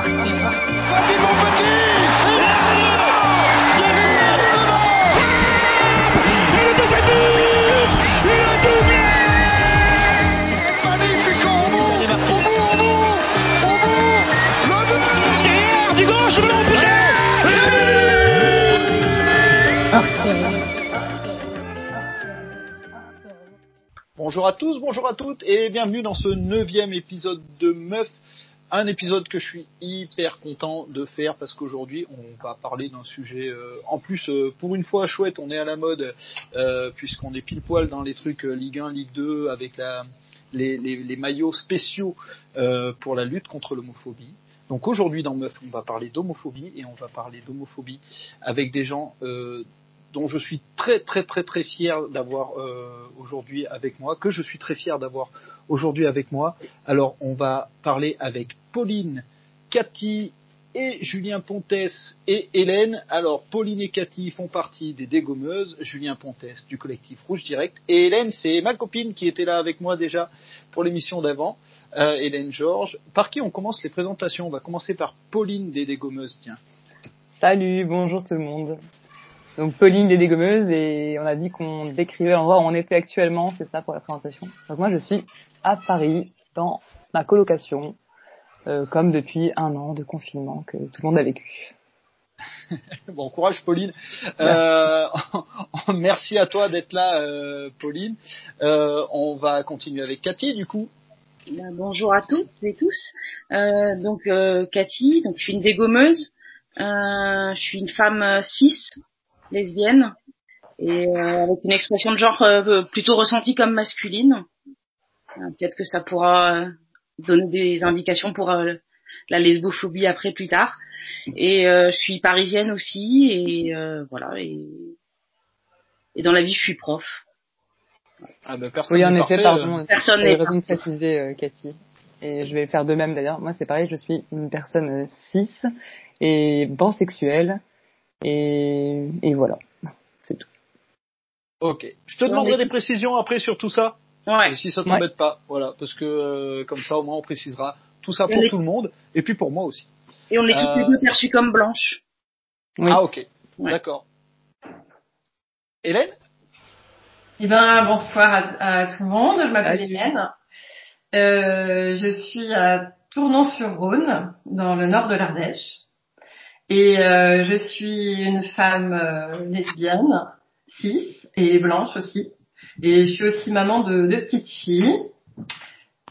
mon petit Magnifique Le but Derrière, du gauche, le. Bonjour à tous, bonjour à toutes et bienvenue dans ce neuvième épisode de Meuf. Un épisode que je suis hyper content de faire parce qu'aujourd'hui on va parler d'un sujet euh, en plus euh, pour une fois chouette, on est à la mode euh, puisqu'on est pile poil dans les trucs euh, Ligue 1, Ligue 2 avec la, les, les, les maillots spéciaux euh, pour la lutte contre l'homophobie. Donc aujourd'hui dans Meuf on va parler d'homophobie et on va parler d'homophobie avec des gens euh, dont je suis très très très très fier d'avoir aujourd'hui avec moi, que je suis très fier d'avoir aujourd'hui avec moi. Alors on va parler avec Pauline, Cathy et Julien Pontes et Hélène. Alors Pauline et Cathy font partie des dégommeuses, Julien Pontes du collectif Rouge Direct et Hélène c'est ma copine qui était là avec moi déjà pour l'émission d'avant. Euh, Hélène Georges. Par qui on commence les présentations? On va commencer par Pauline des dégommeuses, tiens. Salut, bonjour tout le monde. Donc Pauline des dégommeuses et on a dit qu'on décrivait l'endroit où on était actuellement, c'est ça pour la présentation. Donc moi je suis à Paris dans ma colocation, euh, comme depuis un an de confinement que tout le monde a vécu. Bon courage Pauline. Euh, merci à toi d'être là euh, Pauline. Euh, on va continuer avec Cathy du coup. Ben, bonjour à toutes et tous. Euh, donc euh, Cathy, donc je suis une dégommeuse. Euh, je suis une femme euh, cis, lesbienne, et euh, avec une expression de genre euh, plutôt ressentie comme masculine. Euh, Peut-être que ça pourra euh, donner des indications pour euh, la lesbophobie après plus tard. Et euh, je suis parisienne aussi, et euh, voilà. Et, et dans la vie, je suis prof. Ah, bah, personne Oui en n'est effet, parfait, pardon. Personne n'est raison de préciser euh, Cathy. Et je vais faire de même d'ailleurs. Moi c'est pareil, je suis une personne cis et pansexuelle. Et, et voilà, c'est tout. Ok. Je te demanderai des précisions après sur tout ça, Ouais. si ça t'embête pas. Voilà, parce que euh, comme ça au moins on précisera tout ça pour tout le monde et puis pour moi aussi. Et on est toutes les Euh, deux perçues comme blanches. Oui. Ah ok. Ouais. D'accord. Hélène? Eh ben, bonsoir à, à tout le monde. Je m'appelle. Hélène. Euh, je suis à Tournon-sur-Rhône, dans le nord de l'Ardèche. Et euh, je suis une femme euh, lesbienne, cis et blanche aussi. Et je suis aussi maman de deux petites filles.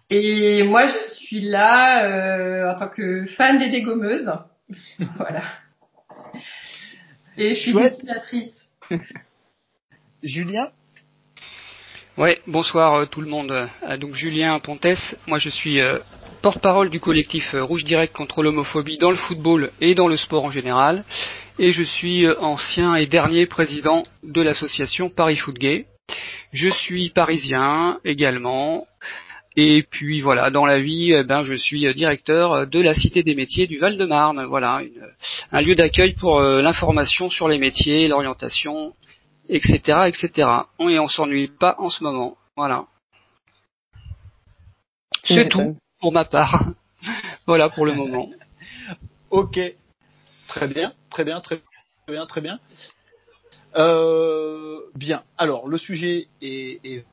Et moi, je suis là euh, en tant que fan des dégommeuses. voilà. Et je suis dessinatrice. Julien? Ouais, bonsoir euh, tout le monde. Euh, donc Julien Pontes, moi je suis euh, porte-parole du collectif euh, Rouge Direct contre l'homophobie dans le football et dans le sport en général. Et je suis euh, ancien et dernier président de l'association Paris Foot Gay. Je suis parisien également. Et puis voilà, dans la vie, eh ben, je suis euh, directeur de la Cité des métiers du Val-de-Marne. Voilà, une- un lieu d'accueil pour euh, l'information sur les métiers, l'orientation, etc., etc. Et on s'ennuie pas en ce moment. Voilà. C'est tout pour ma part. voilà pour le moment. Ok. Très bien, très bien, très bien, très bien. Euh, bien. Alors, le sujet est, est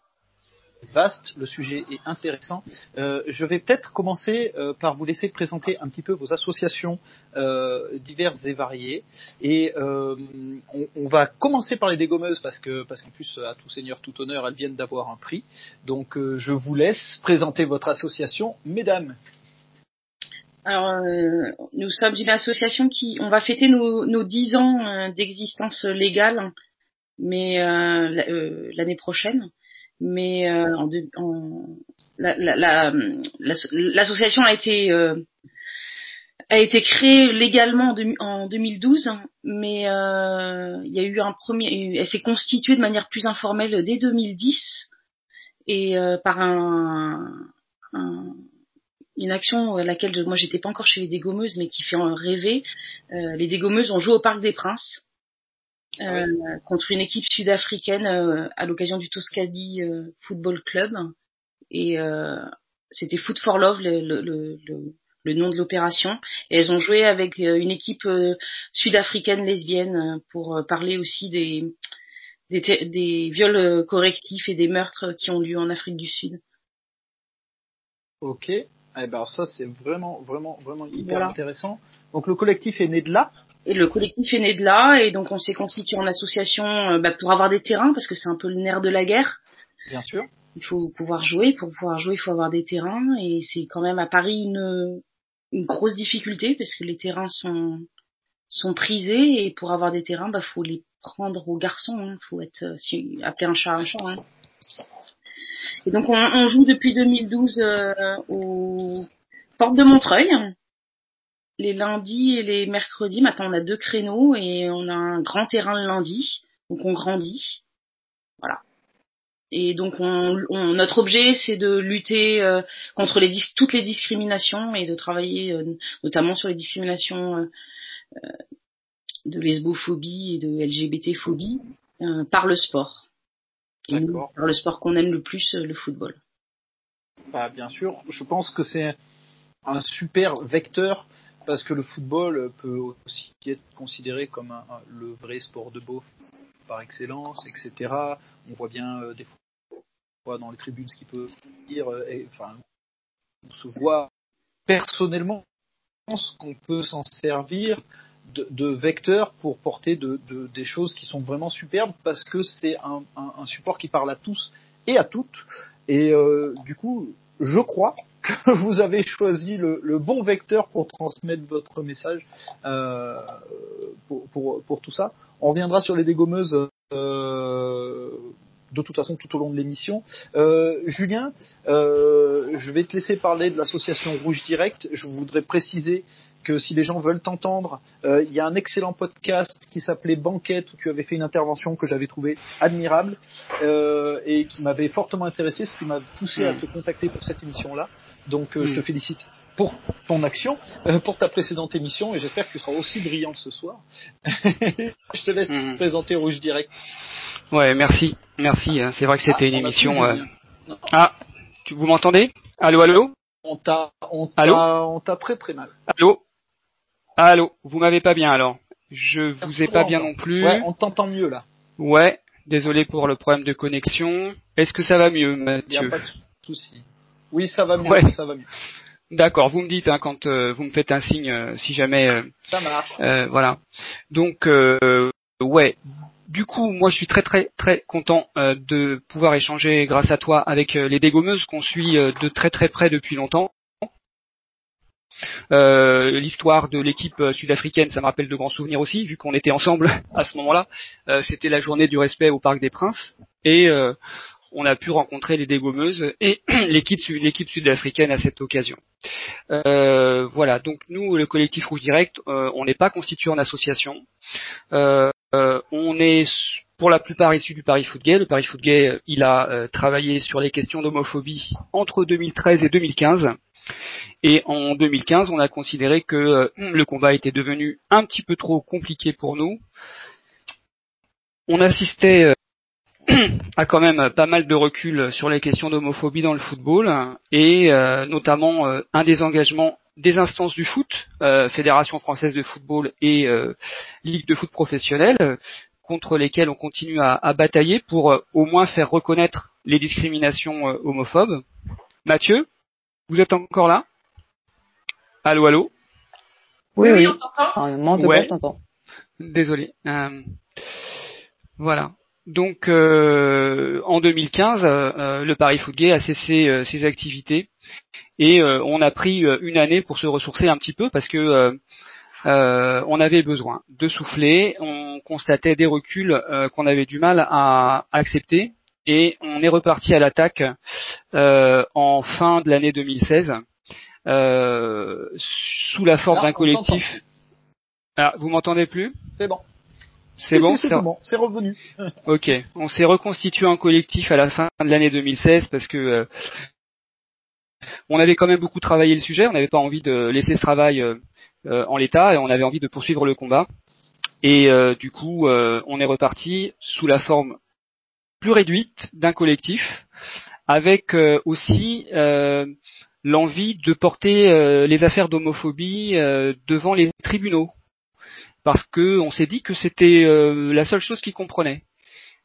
vaste, le sujet est intéressant. Euh, je vais peut-être commencer euh, par vous laisser présenter un petit peu vos associations euh, diverses et variées. Et on, va commencer par les dégommeuses parce que parce qu'en plus, à tout seigneur, tout honneur, elles viennent d'avoir un prix. Donc, je vous laisse présenter votre association, mesdames. Alors, nous sommes une association qui, on va fêter nos, nos 10 ans d'existence légale, mais la- l'année prochaine. Mais euh, en, en- la- la- la- l'association a été euh, a été créée légalement en, deux- en 2012, mais euh, il y a eu un premier, elle s'est constituée de manière plus informelle dès 2010 et euh, par un, un une action à laquelle je- moi j'étais pas encore chez les dégommeuses mais qui fait en rêver. Euh, les dégommeuses ont joué au Parc des Princes euh, contre une équipe sud-africaine euh, à l'occasion du Toscadi euh, Football Club et euh, c'était Foot for Love le, le, le, le- le nom de l'opération. Et elles ont joué avec une équipe sud-africaine lesbienne pour parler aussi des, des, des viols correctifs et des meurtres qui ont lieu en Afrique du Sud. Ok. Eh ben ça c'est vraiment vraiment vraiment hyper intéressant. Donc le collectif est né de là. Et le collectif est né de là et donc on s'est constitué en association euh, bah, pour avoir des terrains parce que c'est un peu le nerf de la guerre. Bien sûr. Il faut pouvoir jouer. Pour pouvoir jouer, il faut avoir des terrains et c'est quand même à Paris une une grosse difficulté parce que les terrains sont sont prisés et pour avoir des terrains, bah faut les prendre aux garçons. Il hein. faut être euh, si, appeler un chat un chat. Hein. Et donc on, joue depuis 2012 euh, aux portes de Montreuil, les lundis et les mercredis. Maintenant on a deux créneaux et on a un grand terrain le lundi, donc on grandit. Voilà. Et donc on, notre objet c'est de lutter euh, contre les, toutes les discriminations et de travailler euh, notamment sur les discriminations de lesbophobie et de LGBT-phobie par le sport le sport qu'on aime le plus, euh, le football. Bah, bien sûr, je pense que c'est un super vecteur parce que le football peut aussi être considéré comme le vrai sport de beauf par excellence, etc. On voit bien euh, des fois dans les tribunes ce qui peut dire, euh, enfin, on se voit personnellement qu'on peut s'en servir de, vecteurs pour porter de, des choses qui sont vraiment superbes parce que c'est un, support qui parle à tous et à toutes. Et euh, du coup, je crois que vous avez choisi le, bon vecteur pour transmettre votre message euh, pour, pour, tout ça. On reviendra sur les dégommeuses. Euh, de toute façon tout au long de l'émission. Julien, je vais te laisser parler de l'association Rouge Direct. Je voudrais préciser que si les gens veulent t'entendre, euh, il y a un excellent podcast qui s'appelait Banquette où tu avais fait une intervention que j'avais trouvé admirable euh, et qui m'avait fortement intéressé, ce qui m'a poussé à mm. te contacter pour cette émission-là. Donc euh, je te mm. félicite pour ton action, pour ta précédente émission et j'espère que tu seras aussi brillante ce soir. je te laisse mm. présenter Rouge Direct. Ouais, merci, merci. Hein. C'est vrai que c'était ah, une émission. Ah, tu, vous m'entendez? Allô, allô? On t'a, on t'a très très mal. Allô? Allô, vous m'avez pas bien alors Je vous ai pas bien non plus. Ouais, on t'entend mieux là. Ouais, désolé pour le problème de connexion. Est-ce que ça va mieux, Mathieu Y a pas de souci. Oui, ça va mieux, ça va mieux. D'accord, vous me dites hein, quand euh, vous me faites un signe euh, si jamais. Euh, ça marche. voilà. Donc ouais. Du coup, moi, je suis très très très content de pouvoir échanger grâce à toi avec les dégommeuses qu'on suit de très très près depuis longtemps. Euh, l'histoire de l'équipe sud-africaine, ça me rappelle de grands souvenirs aussi, vu qu'on était ensemble à ce moment-là. Euh, c'était la journée du respect au Parc des Princes, et euh, on a pu rencontrer les dégommeuses et l'équipe sud-africaine à cette occasion. voilà, donc nous, le collectif Rouge Direct, on n'est pas constitué en association. on est pour la plupart issus du Paris Foot Gay. Le Paris Foot Gay, il a travaillé sur les questions d'homophobie entre 2013 et 2015. Et en 2015, on a considéré que euh, le combat était devenu un petit peu trop compliqué pour nous. On assistait euh, à quand même pas mal de recul sur les questions d'homophobie dans le football et euh, notamment un des engagements des instances du foot, Fédération française de football et Ligue de foot professionnelle, contre lesquelles on continue à, à batailler pour au moins faire reconnaître les discriminations homophobes. Mathieu, vous êtes encore là? Allô, allô? Oui, oui, on t'entend. ouais. Désolé. Euh, voilà. Donc, euh, en 2015, euh, le Paris Foot Gay a cessé ses activités et on a pris une année pour se ressourcer un petit peu parce que on avait besoin de souffler. On constatait des reculs qu'on avait du mal à accepter et on est reparti à l'attaque euh, en fin de l'année 2016 euh, sous la forme d'un collectif. Ah, vous m'entendez plus? C'est bon. C'est bon, c'est bon, c'est revenu. ok, on s'est reconstitué en collectif à la fin de l'année 2016 parce que euh, on avait quand même beaucoup travaillé le sujet, on n'avait pas envie de laisser ce travail en l'état et on avait envie de poursuivre le combat. Et du coup, on est reparti sous la forme plus réduite d'un collectif, avec euh, aussi euh, l'envie de porter euh, les affaires d'homophobie euh, devant les tribunaux, parce que on s'est dit que c'était la seule chose qu'ils comprenaient.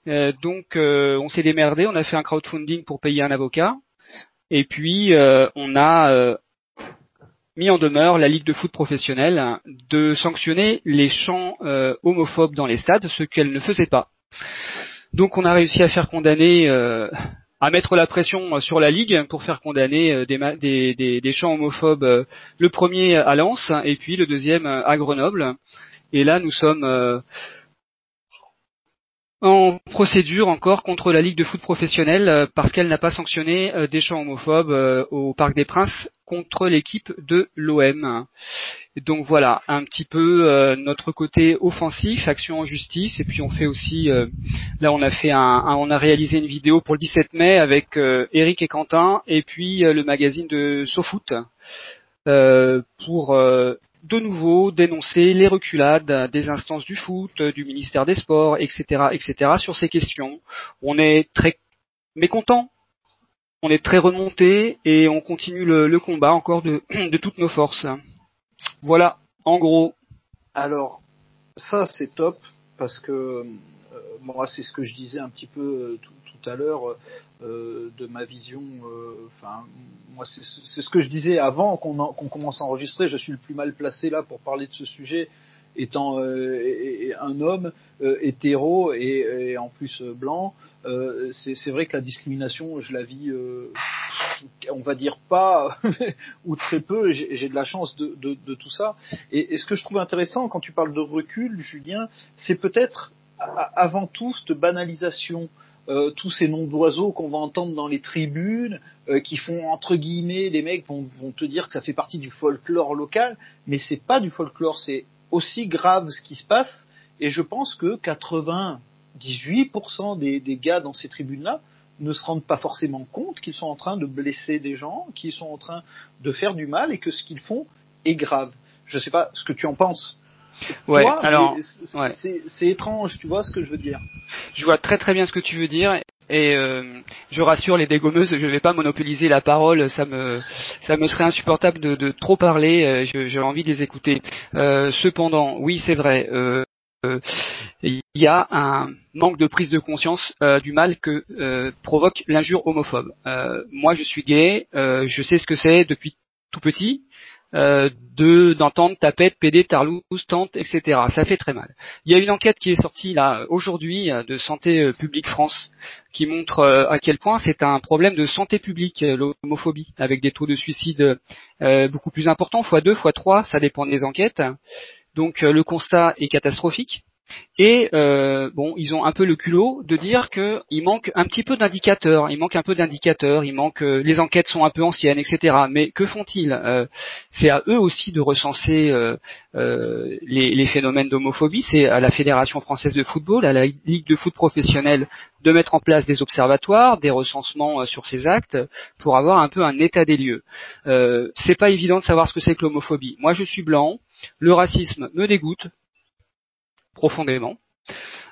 donc on s'est démerdé, on a fait un crowdfunding pour payer un avocat, et puis on a mis en demeure la Ligue de foot professionnelle de sanctionner les chants homophobes dans les stades, ce qu'elle ne faisait pas. Donc on a réussi à faire condamner, euh, à mettre la pression sur la ligue pour faire condamner euh, des, des, chants homophobes. Euh, le premier à Lens et puis le deuxième à Grenoble. Et là nous sommes en procédure encore contre la Ligue de foot professionnelle parce qu'elle n'a pas sanctionné des chants homophobes au Parc des Princes contre l'équipe de l'OM. Donc voilà, un petit peu euh, notre côté offensif, action en justice, et puis on fait aussi, euh, là on a fait un, on a réalisé une vidéo pour le 17 mai avec euh, Eric et Quentin, et puis le magazine de SoFoot pour de nouveau dénoncer les reculades des instances du foot, du ministère des Sports, etc., etc. sur ces questions. On est très mécontent on est très remonté et on continue le, combat encore de, toutes nos forces. Voilà, en gros. Alors, ça c'est top parce que euh, moi c'est ce que je disais un petit peu euh, tout, à l'heure euh, de ma vision. Enfin, moi c'est ce que je disais avant qu'on commence à enregistrer. Je suis le plus mal placé là pour parler de ce sujet étant un homme hétéro et, en plus blanc. Euh, c'est vrai que la discrimination, je la vis, euh, on va dire pas ou très peu. J'ai de la chance de, de, tout ça. Et, ce que je trouve intéressant quand tu parles de recul, Julien, c'est peut-être avant tout cette banalisation. Euh, tous ces noms d'oiseaux qu'on va entendre dans les tribunes, euh, qui font entre guillemets, les mecs vont, vont, te dire que ça fait partie du folklore local, mais c'est pas du folklore, c'est aussi grave ce qui se passe. Et je pense que 80, 18% des, des gars dans ces tribunes-là ne se rendent pas forcément compte qu'ils sont en train de blesser des gens, qu'ils sont en train de faire du mal et que ce qu'ils font est grave. Je sais pas ce que tu en penses. Ouais, alors c'est étrange, tu vois ce que je veux dire. Je vois très très bien ce que tu veux dire et euh, je rassure les dégommeuses, je ne vais pas monopoliser la parole, ça me ça me serait insupportable de, de trop parler, euh, j'ai envie de les écouter. Euh, cependant, oui c'est vrai, euh, il y a un manque de prise de conscience euh, du mal que euh, provoque l'injure homophobe. moi, je suis gay, je sais ce que c'est depuis tout petit. De d'entendre tapette, PD, tarlouse, tante, etc. Ça fait très mal. Il y a une enquête qui est sortie là aujourd'hui de Santé publique France qui montre à quel point c'est un problème de santé publique l'homophobie, avec des taux de suicide beaucoup plus importants, fois 2, fois 3, ça dépend des enquêtes. Donc euh, le constat est catastrophique. Et euh, bon, ils ont un peu le culot de dire qu'il manque un petit peu d'indicateurs, il manque un peu d'indicateurs, il manque euh, les enquêtes sont un peu anciennes, etc. Mais que font-ils? C'est à eux aussi de recenser les, les, phénomènes d'homophobie. C'est à la Fédération française de football, à la Ligue de foot professionnelle, de mettre en place des observatoires, des recensements sur ces actes, pour avoir un peu un état des lieux. c'est pas évident de savoir ce que c'est que l'homophobie. Moi, je suis blanc. Le racisme me dégoûte profondément,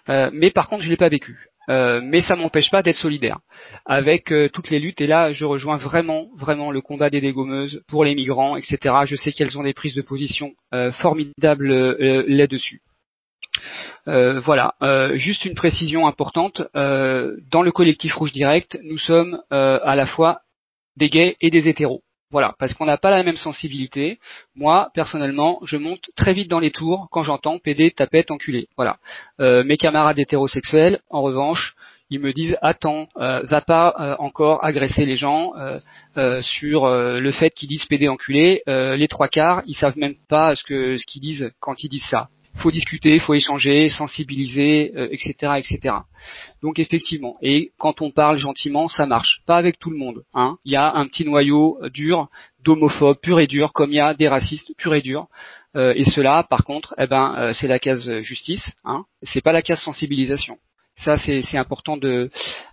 euh, mais par contre je l'ai pas vécu. Euh, mais ça m'empêche pas d'être solidaire avec euh, toutes les luttes. Et là, je rejoins vraiment, vraiment le combat des dégommeuses pour les migrants, etc. Je sais qu'elles ont des prises de position formidables là-dessus. voilà, juste une précision importante. dans le collectif Rouge Direct, nous sommes à la fois des gays et des hétéros. Voilà, parce qu'on n'a pas la même sensibilité. Moi, personnellement, je monte très vite dans les tours quand j'entends PD, tapette, enculé. Voilà. Euh, mes camarades hétérosexuels, en revanche, ils me disent attends, euh, va pas euh, encore agresser les gens sur le fait qu'ils disent PD enculé. les trois quarts, ils savent même pas ce que ce qu'ils disent quand ils disent ça faut discuter, faut échanger, sensibiliser, etc., euh, etc. Donc effectivement, et quand on parle gentiment, ça marche. Pas avec tout le monde. Hein. Il y a un petit noyau euh, dur d'homophobes pur et dur, comme il y a des racistes pur et dur. Euh, et cela, par contre, eh ben, c'est la case justice. Hein. C'est pas la case sensibilisation. Ça, c'est important de,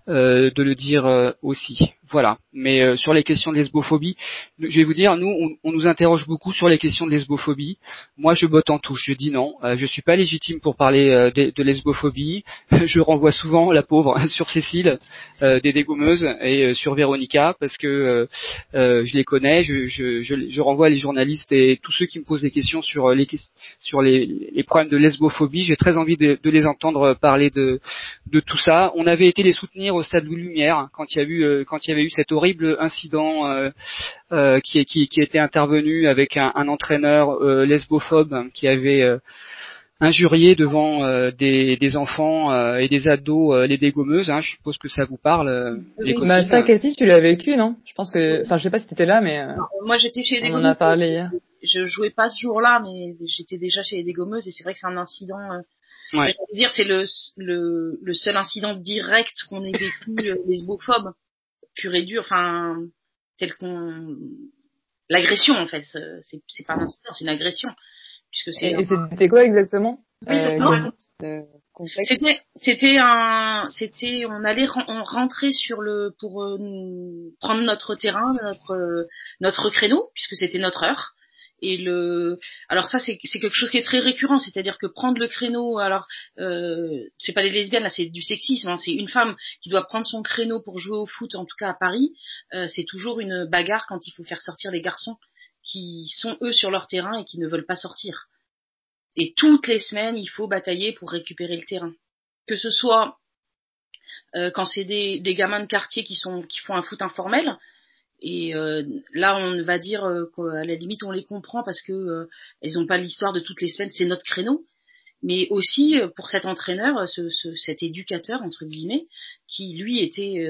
de le dire aussi. Voilà. Mais euh, sur les questions de lesbophobie, je vais vous dire, nous, on, on, nous interroge beaucoup sur les questions de lesbophobie. Moi, je botte en touche. Je dis non. Euh, je suis pas légitime pour parler euh, de, de, lesbophobie. Je renvoie souvent la pauvre sur Cécile euh, des dégommeuses et sur Véronica parce que je les connais. Je, je, je, je, renvoie les journalistes et tous ceux qui me posent des questions sur les sur les, les problèmes de lesbophobie. J'ai très envie de, de, les entendre parler de de tout ça. On avait été les soutenir au Stade Louis Lumière quand il y a eu quand il y avait eu cet horrible incident euh, euh, qui, qui, qui, était intervenu avec un, un entraîneur euh, lesbophobe qui avait injurié devant des, des, enfants et des ados les dégommeuses. Hein, je suppose que ça vous parle. Oui. Bah, ça, Cathy, tu l'as vécu, non? Je pense que, enfin, je sais pas si t'étais là, mais moi j'étais chez les on en a parlé hier. Je jouais pas ce jour-là, mais j'étais déjà chez les dégommeuses et c'est vrai que c'est un incident. Ouais. Je veux dire, c'est le, le, le, seul incident direct qu'on ait vécu lesbophobe pur et dur, enfin, tel qu'on, l'agression en fait, c'est pas un incident, c'est une agression, puisque c'est. Et, c'était quoi exactement? Euh, C'était c'était un c'était on allait on rentrait sur le pour euh, prendre notre terrain, notre notre créneau puisque c'était notre heure et le alors ça c'est quelque chose qui est très récurrent c'est-à-dire que prendre le créneau alors euh, c'est pas des lesbiennes là c'est du sexisme hein, c'est une femme qui doit prendre son créneau pour jouer au foot en tout cas à Paris euh, c'est toujours une bagarre quand il faut faire sortir les garçons qui sont eux sur leur terrain et qui ne veulent pas sortir. Et toutes les semaines il faut batailler pour récupérer le terrain. Que ce soit euh, quand c'est des, des gamins de quartier qui sont qui font un foot informel et euh, là, on va dire euh, qu'à la limite, on les comprend parce que euh, ils n'ont pas l'histoire de toutes les semaines, c'est notre créneau. Mais aussi pour cet entraîneur, ce, ce, cet éducateur entre guillemets, qui lui était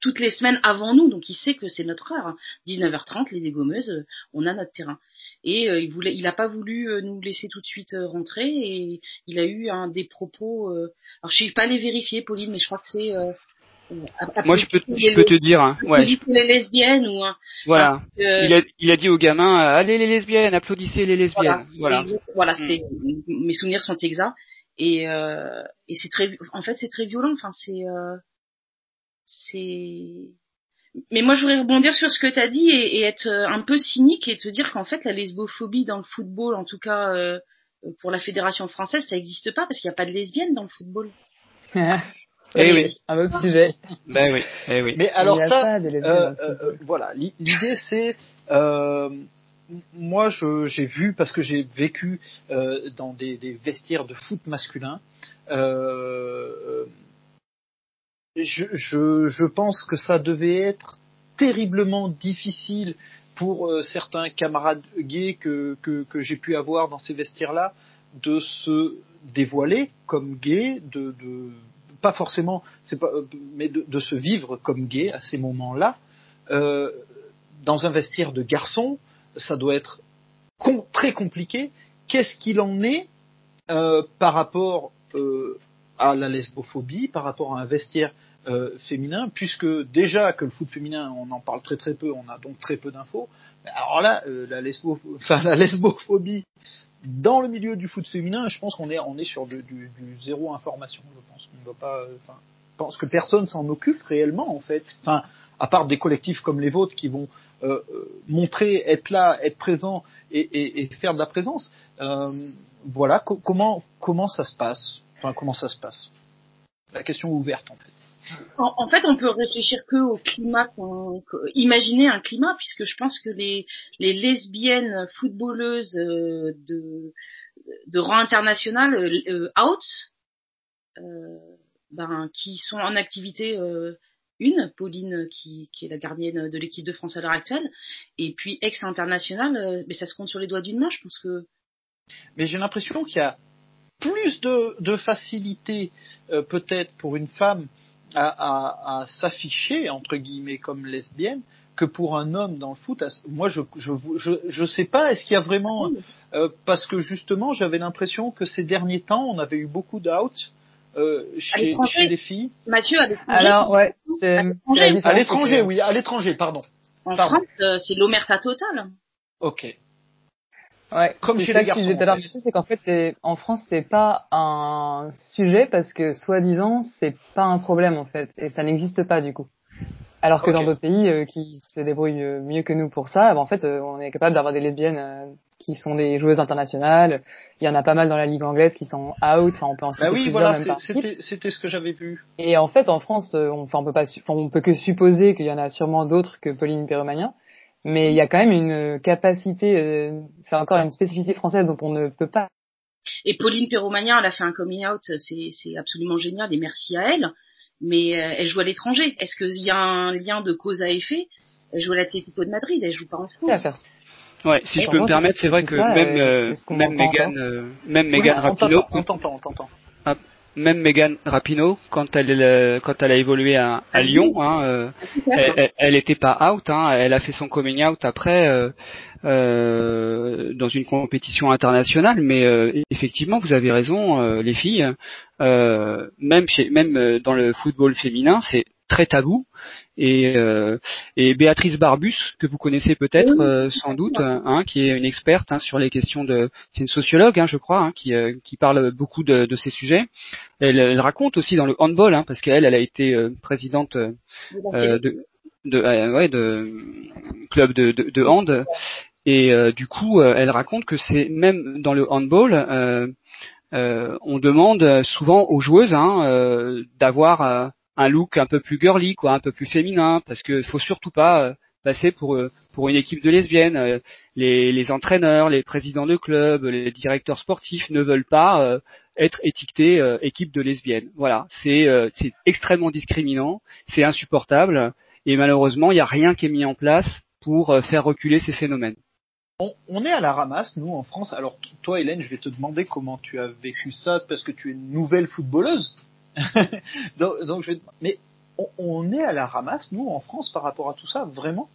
toutes les semaines avant nous, donc il sait que c'est notre heure. 19h30, hein. les dégommeuses, on a notre terrain. Et il voulait, il n'a pas voulu nous laisser tout de suite rentrer et il a eu un des propos. alors je suis pas allée vérifier, Pauline, mais je crois que c'est moi, je peux, je peux te dire, hein, ouais. les lesbiennes ou. Voilà. Euh, il, a, il a dit aux gamins, euh, allez les lesbiennes, applaudissez les lesbiennes. Voilà. Voilà. Mm. mes souvenirs sont exacts et euh, et c'est très, en fait, c'est très violent. Enfin, c'est euh, c'est. Mais moi, je voudrais rebondir sur ce que tu as dit et, et, être un peu cynique et te dire qu'en fait, la lesbophobie dans le football, en tout cas euh, pour la fédération française, ça n'existe pas parce qu'il n'y a pas de lesbiennes dans le football. Eh oui, un autre sujet. Ben oui, eh oui. Mais alors ça, euh, euh, euh, voilà, l'idée c'est, euh, moi j'ai vu parce que j'ai vécu euh, dans des, des, vestiaires de foot masculin. Euh, je, je, je pense que ça devait être terriblement difficile pour certains camarades gays que, que, que j'ai pu avoir dans ces vestiaires-là de se dévoiler comme gays, de, de pas forcément, pas, euh, mais de, se vivre comme gay à ces moments-là, euh, dans un vestiaire de garçon, ça doit être très compliqué. Qu'est-ce qu'il en est euh, par rapport à la lesbophobie, par rapport à un vestiaire féminin, puisque déjà que le foot féminin, on en parle très très peu, on a donc très peu d'infos. Alors là, la lesbophobie dans le milieu du foot féminin, je pense qu'on est, on est sur du, du, du, zéro information. Je pense qu'on doit pas, enfin, je pense que personne s'en occupe réellement en fait. Enfin, à part des collectifs comme les vôtres qui vont euh, euh, montrer, être là, être présent et, et, et faire de la présence. Euh, voilà, co comment comment ça se passe? Enfin, comment ça se passe? La question est ouverte en fait. En, fait, on peut réfléchir que au climat, imaginer un climat, puisque je pense que les, les lesbiennes footballeuses euh, de, rang international euh, out, euh, ben, qui sont en activité une, Pauline qui, est la gardienne de l'équipe de France à l'heure actuelle, et puis ex-international, mais ça se compte sur les doigts d'une main, je pense que. Mais j'ai l'impression qu'il y a plus de, de facilité peut-être pour une femme à, à, à s'afficher entre guillemets comme lesbienne que pour un homme dans le foot. Moi, je je je, je sais pas. Est-ce qu'il y a vraiment euh, parce que justement, j'avais l'impression que ces derniers temps, on avait eu beaucoup d'out euh, chez, chez les filles. Mathieu, à l'étranger. Alors ouais, c'est à l'étranger, oui, à l'étranger, pardon. En pardon. France, euh, c'est l'omerta totale. Ok. Ouais, Comme chez les garçons, tout à l'heure. en fait. C'est qu'en fait, en France, c'est pas un sujet parce que soi-disant, c'est pas un problème en fait, et ça n'existe pas du coup. Alors que dans d'autres pays euh, qui se débrouillent euh, mieux que nous pour ça, bah, en fait, euh, on est capable d'avoir des lesbiennes euh, qui sont des joueuses internationales. Il y en a pas mal dans la ligue anglaise qui sont out. Enfin, on peut en citer Bah oui, voilà, c'était c'était ce que j'avais vu. Et en fait, en France, euh, on, enfin, on peut pas, on peut que supposer qu'il y en a sûrement d'autres que Pauline Perromagnan, mais il y a quand même une capacité, euh, c'est encore une spécificité française dont on ne peut pas. Et Pauline Perromagnan, elle a fait un coming out, c'est c'est absolument génial et merci à elle. Mais euh, elle joue à l'étranger. Est-ce qu'il y a un lien de cause à effet? Elle joue à l'Atlético de Madrid, elle joue pas en France. Ouais, si Et je peux me permettre, c'est vrai que ça, même euh, euh, qu'on même Megan, euh, même Oui, Megan Rapinoe, on t'entend, on t'entend. Même Megan Rapinoe, quand elle euh, quand elle a évolué à, à À Lyon, hein, euh, elle, elle, elle était pas out, hein, elle a fait son coming out après euh, euh, dans une compétition internationale, mais euh, effectivement, vous avez raison, les filles, même chez, même dans le football féminin, c'est très tabou. Et, euh, et Béatrice Barbus, que vous connaissez peut-être euh, sans doute, hein, qui est une experte hein, sur les questions de, c'est une sociologue, hein, je crois, hein, qui, euh, qui parle beaucoup de, de ces sujets. Elle, elle raconte aussi dans le handball, hein, parce qu'elle, elle a été euh, présidente euh, euh, de, de, ouais, de club de, de, de hand. Et euh, du coup, elle raconte que c'est même dans le handball, euh, euh, on demande souvent aux joueuses hein, euh, d'avoir euh, un look un peu plus girly, quoi, un peu plus féminin, parce qu'il faut surtout pas euh, passer pour euh, pour une équipe de lesbiennes. Euh, Les, entraîneurs, les présidents de clubs, les directeurs sportifs ne veulent pas être étiquetés équipe de lesbiennes. Voilà, c'est c'est extrêmement discriminant, c'est insupportable, et malheureusement, il n'y a rien qui est mis en place pour faire reculer ces phénomènes. On, est à la ramasse, nous, en France. Alors, toi, Hélène, je vais te demander comment tu as vécu ça, parce que tu es une nouvelle footballeuse. donc, donc, je vais te- Mais on, on est à la ramasse, nous, en France, par rapport à tout ça, vraiment?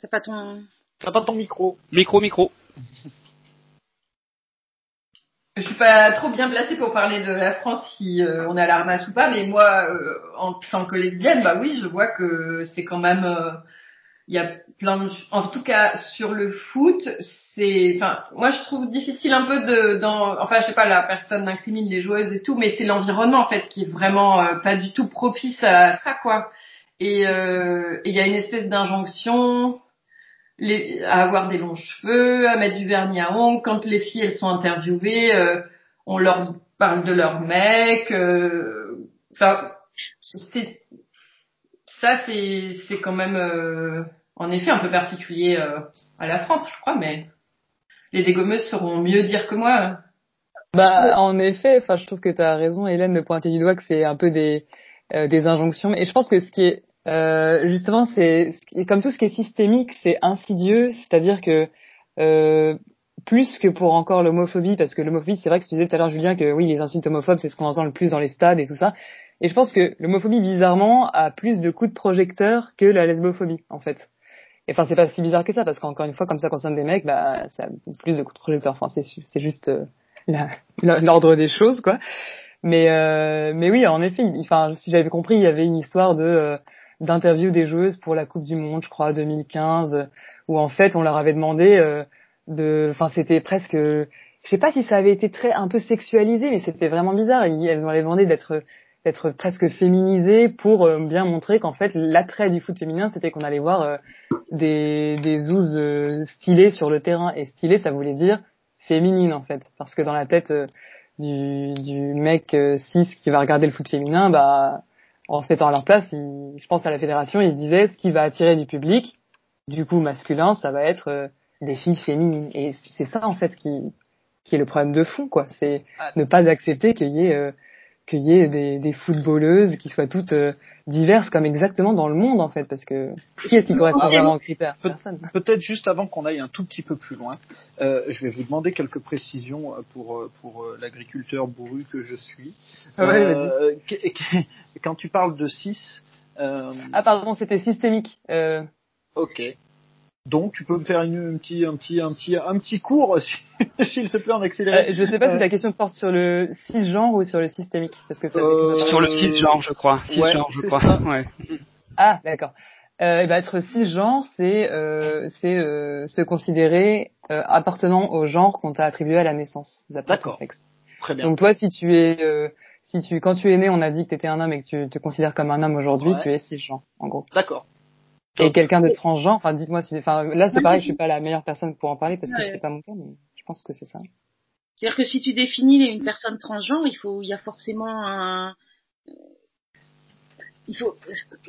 C'est pas ton. T'as pas ton micro Micro, micro. Je suis pas trop bien placée pour parler de la France si euh, on est à la ramasse ou pas, mais moi, euh, en tant que lesbienne, bah oui, je vois que c'est quand même, euh, il y a plein de, en tout cas sur le foot, c'est, enfin, moi je trouve difficile un peu de, dans, enfin je sais pas, la personne incrimine les joueuses et tout, mais c'est l'environnement en fait qui est vraiment euh, pas du tout propice à ça quoi. Et euh, il y a une espèce d'injonction les, à avoir des longs cheveux, à mettre du vernis à ongles. Quand les filles elles sont interviewées, euh, on leur parle de leur mec. euh, Enfin, ça c'est c'est quand même euh, en effet un peu particulier euh, à la France, je crois, mais les dégommeuses sauront mieux dire que moi. Bah, en effet, enfin, je trouve que tu as raison, Hélène, de pointer du doigt que c'est un peu des, euh, des injonctions. Et je pense que ce qui est, euh, justement, c'est, comme tout ce qui est systémique, c'est insidieux, c'est-à-dire que, euh, plus que pour encore l'homophobie, parce que l'homophobie, c'est vrai que tu disais tout à l'heure, Julien, que oui, les insultes homophobes, c'est ce qu'on entend le plus dans les stades et tout ça. Et je pense que l'homophobie, bizarrement, a plus de coups de projecteur que la lesbophobie, en fait. Et enfin, c'est pas si bizarre que ça, parce qu'encore une fois, comme ça concerne des mecs, bah, ça a plus de coups de projecteur. Enfin, c'est, juste, euh, l'ordre des choses quoi mais euh, mais oui en effet enfin si j'avais compris il y avait une histoire de euh, d'interview des joueuses pour la Coupe du Monde je crois 2015 euh, où en fait on leur avait demandé euh, de enfin c'était presque je sais pas si ça avait été très un peu sexualisé mais c'était vraiment bizarre elles ont demandé d'être d'être presque féminisées pour euh, bien montrer qu'en fait l'attrait du foot féminin c'était qu'on allait voir euh, des des zouzes euh, stylées sur le terrain. Et stylé ça voulait dire féminine en fait. Parce que dans la tête euh, du, du mec cis qui va regarder le foot féminin bah en se mettant à leur place il- je pense à la fédération ils se disaient ce qui va attirer du public du coup masculin ça va être des filles féminines. Et c'est ça en fait qui qui est le problème de fond quoi. C'est Ah. ne pas accepter qu'il y ait qu'il y ait des, des footballeuses qui soient toutes euh, diverses comme exactement dans le monde en fait parce que qui est-ce qui correspond Ah, vraiment aux critères? Personne. Peut-être juste avant qu'on aille un tout petit peu plus loin, euh, je vais vous demander quelques précisions euh, pour, pour l'agriculteur bourru que je suis. Ah ouais, Euh, qu- qu- quand tu parles de 6, euh, ah pardon c'était systémique euh, ok. Donc tu peux me faire une, un petit un petit un petit un petit cours s'il te plaît en accéléré. Euh, je sais pas Euh, si ta question porte sur le cisgenre ou sur le systémique, parce que ça. Euh, Sur le cisgenre, je crois. ouais, Cisgenre, je c'est crois. ça. Ouais. Ah, d'accord. Euh, bah, être cisgenre, c'est euh, c'est euh, se considérer euh, appartenant au genre qu'on t'a attribué à la naissance, d'après ton D'accord. sexe. Très bien. Donc toi, si tu es, euh, si tu, quand tu es né, on a dit que tu étais un homme et que tu te considères comme un homme aujourd'hui, Ouais. tu es cisgenre, en gros. D'accord. Et quelqu'un de transgenre, enfin dites-moi si, enfin là c'est pareil, je suis pas la meilleure personne pour en parler parce que Ouais. c'est pas mon cas, mais je pense que c'est ça. C'est-à-dire que si tu définis une personne transgenre, il faut, il y a forcément un, il faut,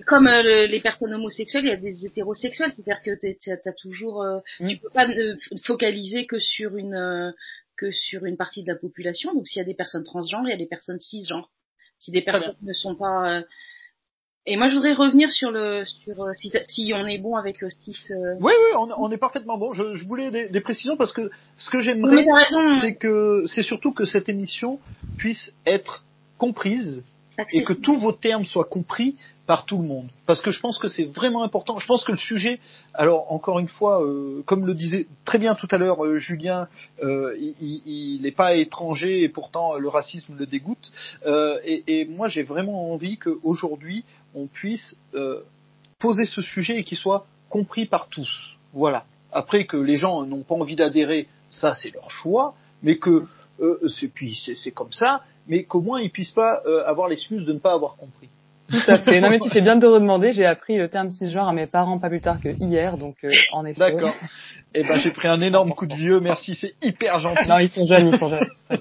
comme euh, le- les personnes homosexuelles, il y a des hétérosexuels, c'est-à-dire que t'as t'as toujours, euh, Mm. tu peux pas euh, focaliser que sur une, euh, que sur une partie de la population. Donc s'il y a des personnes transgenres, il y a des personnes cisgenres. Si des personnes ne sont pas, euh, et moi je voudrais revenir sur le, sur euh, si, on est bon avec le euh, Oui, oui, on, on est parfaitement bon. Je, je voulais des, des précisions parce que ce que j'aimerais, c'est que c'est surtout que cette émission puisse être comprise et que accessible. tous vos termes soient compris par tout le monde. Parce que je pense que c'est vraiment important. Je pense que le sujet, alors encore une fois, euh, comme le disait très bien tout à l'heure euh, Julien, euh, il n'est pas étranger et pourtant le racisme le dégoûte. Euh, et, et moi j'ai vraiment envie qu'aujourd'hui on puisse euh, poser ce sujet et qu'il soit compris par tous. Voilà. Après que les gens n'ont pas envie d'adhérer, ça c'est leur choix, mais que euh, c'est puis c'est comme ça, mais qu'au moins ils puissent pas euh, avoir l'excuse de ne pas avoir compris. Tout à fait. Non mais tu fais bien de te redemander. J'ai appris le terme cisgenre à mes parents pas plus tard que hier, donc euh, en effet. D'accord. Eh ben j'ai pris un énorme coup de vieux, merci, c'est hyper gentil. Non, ils sont jeunes, ils sont jeunes.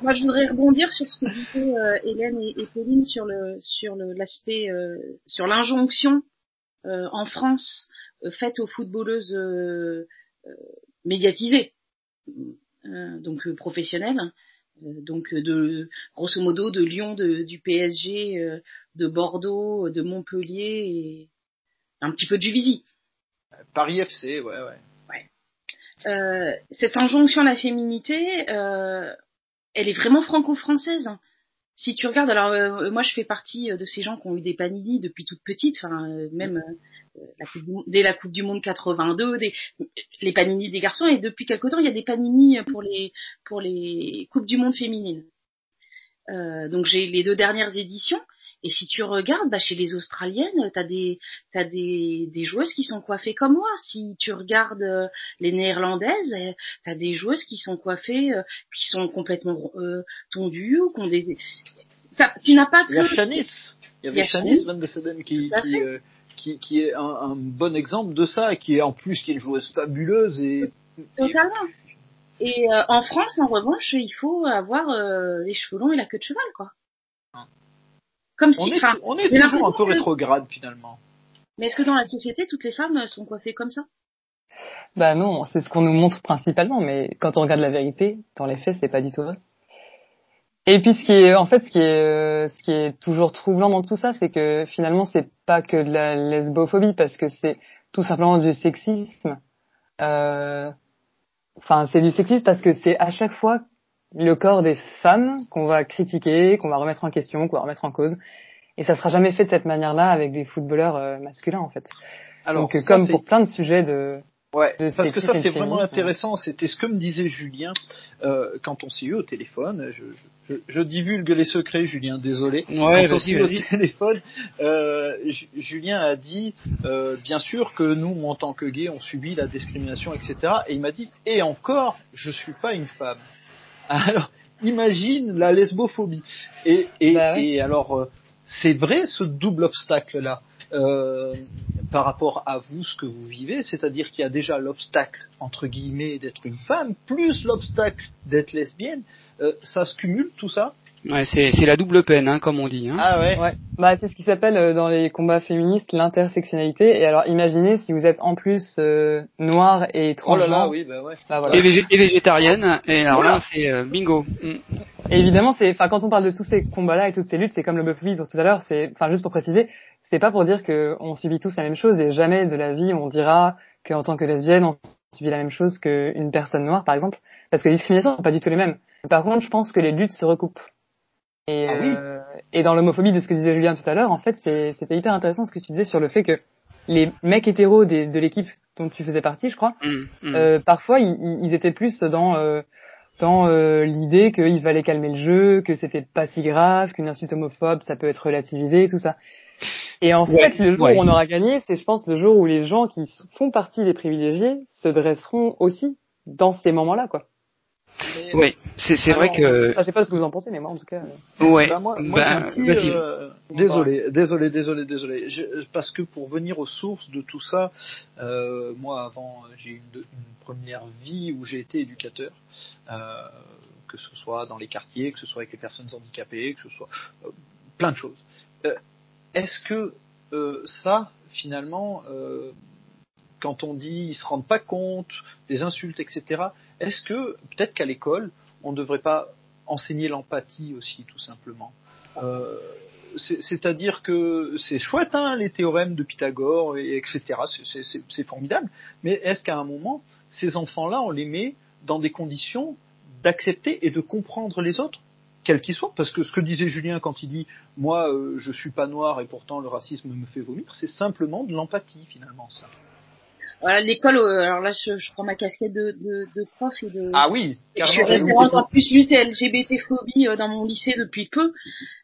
Moi, je voudrais rebondir sur ce que disaient euh, Hélène et, et Pauline sur le sur le l'aspect euh, sur l'injonction euh, en France euh, faite aux footballeuses euh, euh, médiatisées, euh, donc euh, professionnelles, euh, donc de grosso modo de Lyon, de, du PSG, euh, de Bordeaux, de Montpellier et un petit peu de Juvisy. Paris FC, ouais, ouais. Euh, cette injonction à la féminité, euh, elle est vraiment franco-française. Si tu regardes, alors euh, moi je fais partie de ces gens qui ont eu des panini depuis toute petite, enfin euh, même euh, la coupe du Monde- dès la Coupe du Monde 82, des, les panini des garçons et depuis quelque temps il y a des panini pour les pour les coupes du Monde féminines. Euh, donc j'ai les deux dernières éditions et si tu regardes, bah, chez les Australiennes, t'as des t'as des des joueuses qui sont coiffées comme moi. Si tu regardes euh, les néerlandaises, euh, t'as des joueuses qui sont coiffées, euh, qui sont complètement euh, tondues ou qui ont des. Enfin, tu n'as pas Il y a que. Shanice. Il y avait Shanice. Van de Seden qui, qui, euh, qui, qui est un, un bon exemple de ça, et qui est en plus qui est une joueuse fabuleuse et Totalement. Et euh, en France, en revanche, il faut avoir euh, les cheveux longs et la queue de cheval, quoi. Comme on si. est, on est toujours un peu que- rétrograde finalement. mais est-ce que dans la société, toutes les femmes sont coiffées comme ça? Bah non, c'est ce qu'on nous montre principalement, mais quand on regarde la vérité, dans les faits, c'est pas du tout vrai. Et puis ce qui est, en fait, ce qui est, euh, ce qui est toujours troublant dans tout ça, c'est que finalement, c'est pas que de la lesbophobie, parce que c'est tout simplement du sexisme. Euh, Enfin, c'est du sexisme parce que c'est à chaque fois le corps des femmes qu'on va critiquer, qu'on va remettre en question, qu'on va remettre en cause. Et ça sera jamais fait de cette manière-là avec des footballeurs euh, masculins, en fait. Alors, Donc, euh, ça, comme pour plein de sujets de, Ouais, de parce que ça c'est vraiment intéressant. C'était ce que me disait Julien euh, quand on s'est eu au téléphone. Je, je, je divulgue les secrets, Julien. Désolé. Ouais, quand on s'est eu au téléphone, euh, Ju- Julien a dit, euh, bien sûr que nous, en tant que gays, on subit la discrimination, etc. Et il m'a dit, et encore, je suis pas une femme. Alors, imagine la lesbophobie. Et, et, Bah ouais. et alors, euh, c'est vrai ce double obstacle-là euh, par rapport à vous, ce que vous vivez, c'est-à-dire qu'il y a déjà l'obstacle entre guillemets d'être une femme, plus l'obstacle d'être lesbienne. Euh, ça se cumule tout ça? Ouais, c'est c'est la double peine, hein, comme on dit. Hein. Ah ouais. Ouais, bah c'est ce qui s'appelle euh, dans les combats féministes l'intersectionnalité. Et alors imaginez si vous êtes en plus euh, noir et Oh là transgenre. là, oui, bah ouais. bah voilà. Et, végé- et végétarienne. Et alors Voilà. là, c'est euh, bingo. Mm. Et évidemment, c'est, enfin, quand on parle de tous ces combats-là et toutes ces luttes, c'est comme l'homophobie pour tout à l'heure. C'est, enfin, juste pour préciser, c'est pas pour dire que on subit tous la même chose et jamais de la vie on dira qu'en tant que lesbienne on subit la même chose qu'une personne noire, par exemple, parce que les discriminations sont pas du tout les mêmes. Par contre, je pense que les luttes se recoupent. Et, Ah oui. euh, et dans l'homophobie de ce que disait Julien tout à l'heure, en fait, c'était hyper intéressant ce que tu disais sur le fait que les mecs hétéros des- de l'équipe dont tu faisais partie, je crois, Mm, mm. euh, parfois ils, ils- ils étaient plus dans euh, dans euh, l'idée qu'il fallait calmer le jeu, que c'était pas si grave, qu'une insulte homophobe ça peut être relativisé, tout ça. Et en Ouais, fait, le jour ouais. où on aura gagné, c'est, je pense, le jour où les gens qui font partie des privilégiés se dresseront aussi dans ces moments-là, quoi. Mais- Oui, c'est c'est vrai Alors, que enfin, je sais pas ce que vous en pensez, mais moi, en tout cas. euh, ouais. Bah, moi, moi, bah, un petit, vas-y. euh, désolé, désolé, désolé, désolé. Je- parce que pour venir aux sources de tout ça, euh, moi avant, j'ai eu une, une première vie où j'ai été éducateur, euh, que ce soit dans les quartiers, que ce soit avec les personnes handicapées, que ce soit euh, plein de choses. Euh, Est-ce que euh, ça, finalement, euh, quand on dit ils se rendent pas compte des insultes, etc. Est-ce que peut-être qu'à l'école, on ne devrait pas enseigner l'empathie aussi, tout simplement Euh, c'est- C'est-à-dire que c'est chouette, hein, les théorèmes de Pythagore, et, etc. C'est formidable. Mais est-ce qu'à un moment, ces enfants-là, on les met dans des conditions d'accepter et de comprendre les autres quels qu'ils soient, parce que ce que disait Julien quand il dit moi euh, je suis pas noir et pourtant le racisme me fait vomir, c'est simplement de l'empathie finalement ça. Voilà, l'école, euh, alors là, je, je prends ma casquette de, de, de prof et de... Ah oui, je suis référente en plus lutte LGBT-phobie euh, dans mon lycée depuis peu.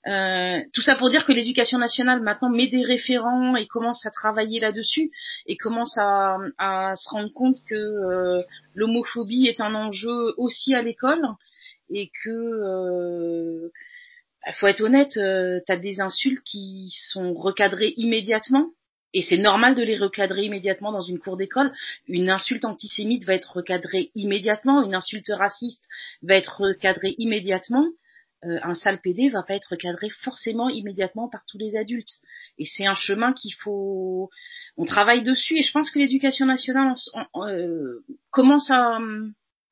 Euh, tout ça pour dire que l'éducation nationale maintenant met des référents et commence à travailler là-dessus et commence à, à se rendre compte que euh, l'homophobie est un enjeu aussi à l'école et que euh, bah, faut être honnête, euh, t'as des insultes qui sont recadrées immédiatement et c'est normal de les recadrer immédiatement dans une cour d'école. Une insulte antisémite va être recadrée immédiatement, une insulte raciste va être recadrée immédiatement. Euh, un sale PD va pas être recadré forcément immédiatement par tous les adultes. Et c'est un chemin qu'il faut. On travaille dessus et je pense que l'éducation nationale euh, commence à,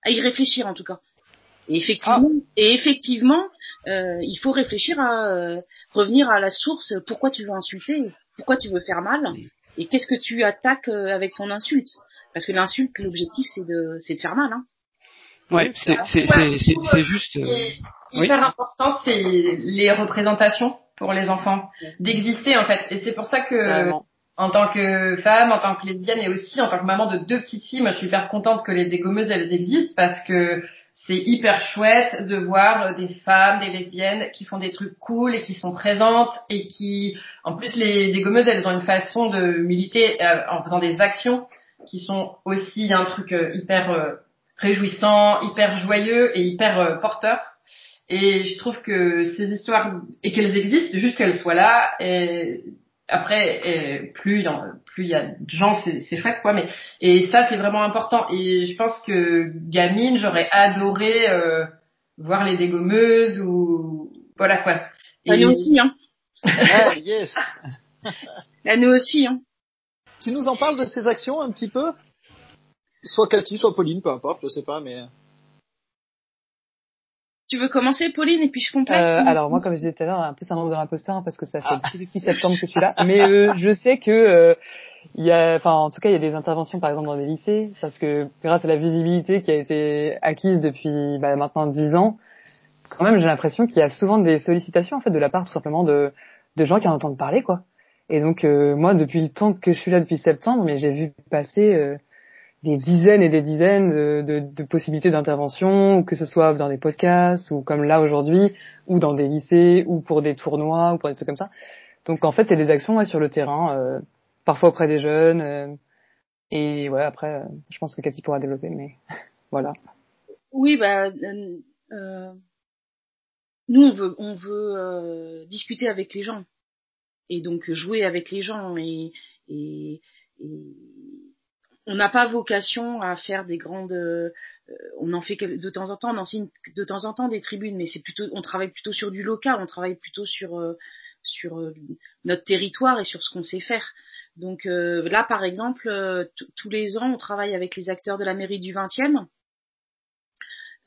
à y réfléchir en tout cas. Et effectivement, et effectivement, euh, il faut réfléchir à euh, revenir à la source. Pourquoi tu veux insulter? Pourquoi tu veux faire mal Et qu'est-ce que tu attaques euh, avec ton insulte? Parce que l'insulte, l'objectif, c'est de, c'est de faire mal. Hein. Ouais, c'est c'est Ouais, c'est c'est c'est juste. Euh, oui. important, c'est les représentations pour les enfants, d'exister en fait. Et c'est pour ça que, en tant que femme, en tant que lesbienne et aussi en tant que maman de deux petites filles, moi je suis hyper contente que les dégommeuses elles existent parce que c'est hyper chouette de voir euh, des femmes, des lesbiennes qui font des trucs cool et qui sont présentes et qui, en plus les dégommeuses elles ont une façon de militer euh, en faisant des actions qui sont aussi un truc euh, hyper réjouissant, hyper joyeux et hyper porteur. Et je trouve que ces histoires et qu'elles existent, juste qu'elles soient là. Et après, et plus il y en- plus il y a de gens, c'est c'est chouette quoi. Mais et ça c'est vraiment important. Et je pense que gamine, j'aurais adoré euh, voir les dégommeuses ou voilà quoi. Et- nous aussi, hein. Ah, yes. Là, nous aussi, hein. Tu nous en parles de ces actions un petit peu? Soit Cathy, soit Pauline, peu importe, je sais pas, mais. Tu veux commencer, Pauline, et puis je complète Euh, alors moi, comme je disais tout à l'heure, un peu syndrome de l'imposteur hein, parce que ça fait Ah. depuis, depuis septembre que je suis là. Mais euh, je sais que euh, il y a, enfin en tout cas, il y a des interventions par exemple dans des lycées parce que grâce à la visibilité qui a été acquise depuis bah, maintenant dix ans, quand même j'ai l'impression qu'il y a souvent des sollicitations en fait de la part tout simplement de de gens qui en entendent parler quoi. Et donc euh, moi, depuis le temps que je suis là depuis septembre, mais j'ai vu passer euh, des dizaines et des dizaines de, possibilités d'intervention, que ce soit dans des podcasts, ou comme là aujourd'hui, ou dans des lycées, ou pour des tournois, ou pour des trucs comme ça. Donc en fait, c'est des actions ouais, sur le terrain, euh, parfois auprès des jeunes. euh, et ouais, après, euh, je pense que Cathy pourra développer, mais voilà. Oui, bah, euh, euh, nous on veut, on veut discuter avec les gens et donc jouer avec les gens et, et on n'a pas vocation à faire des grandes. euh, on en fait de temps en temps, on enseigne de temps en temps des tribunes, mais c'est plutôt, on travaille plutôt sur du local, on travaille plutôt sur euh, sur euh, notre territoire et sur ce qu'on sait faire. Donc là, par exemple, tous les ans, on travaille avec les acteurs de la mairie du 20e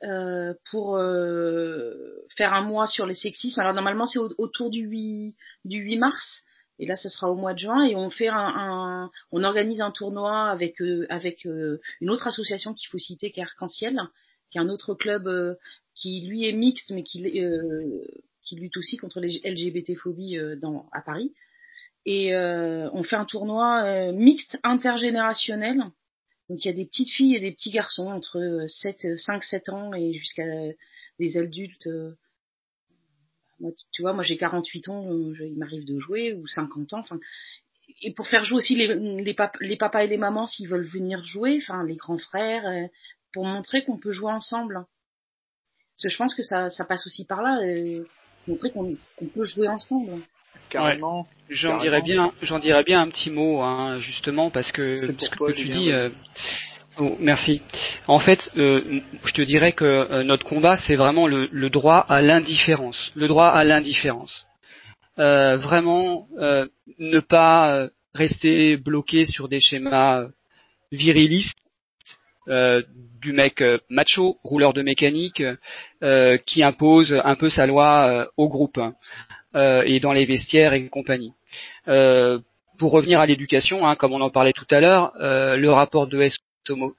euh, pour faire un mois sur les sexismes. Alors normalement c'est au- autour du 8, du 8 mars et là ce sera au mois de juin et on fait un, on organise un tournoi avec euh, avec euh, une autre association qu'il faut citer qui est Arc-en-Ciel, qui est un autre club euh, qui lui est mixte mais qui lutte aussi contre les LGBT-phobies à Paris. Et on fait un tournoi mixte intergénérationnel donc il y a des petites filles et des petits garçons entre 7, 5, 7 ans et jusqu'à des adultes Moi, tu vois, moi j'ai 48 ans, il m'arrive de jouer ou 50 ans. Enfin, et pour faire jouer aussi les, les, les papas et les mamans s'ils veulent venir jouer, enfin les grands frères, euh, pour montrer qu'on peut jouer ensemble. Parce que je pense que ça, ça passe aussi par là, euh, montrer qu'on peut jouer ensemble. Carrément. J'en dirais bien, j'en dirais bien un petit mot, hein, justement, parce que ce que tu dis. Euh, merci. En fait, je te dirais que notre combat, c'est vraiment le, droit à l'indifférence. Le droit à l'indifférence. Euh, vraiment euh, ne pas euh, rester bloqué sur des schémas virilistes du mec macho, rouleur de mécanique, qui impose un peu sa loi au groupe hein, et dans les vestiaires et compagnie. pour revenir à l'éducation, hein, comme on en parlait tout à l'heure, le rapport de S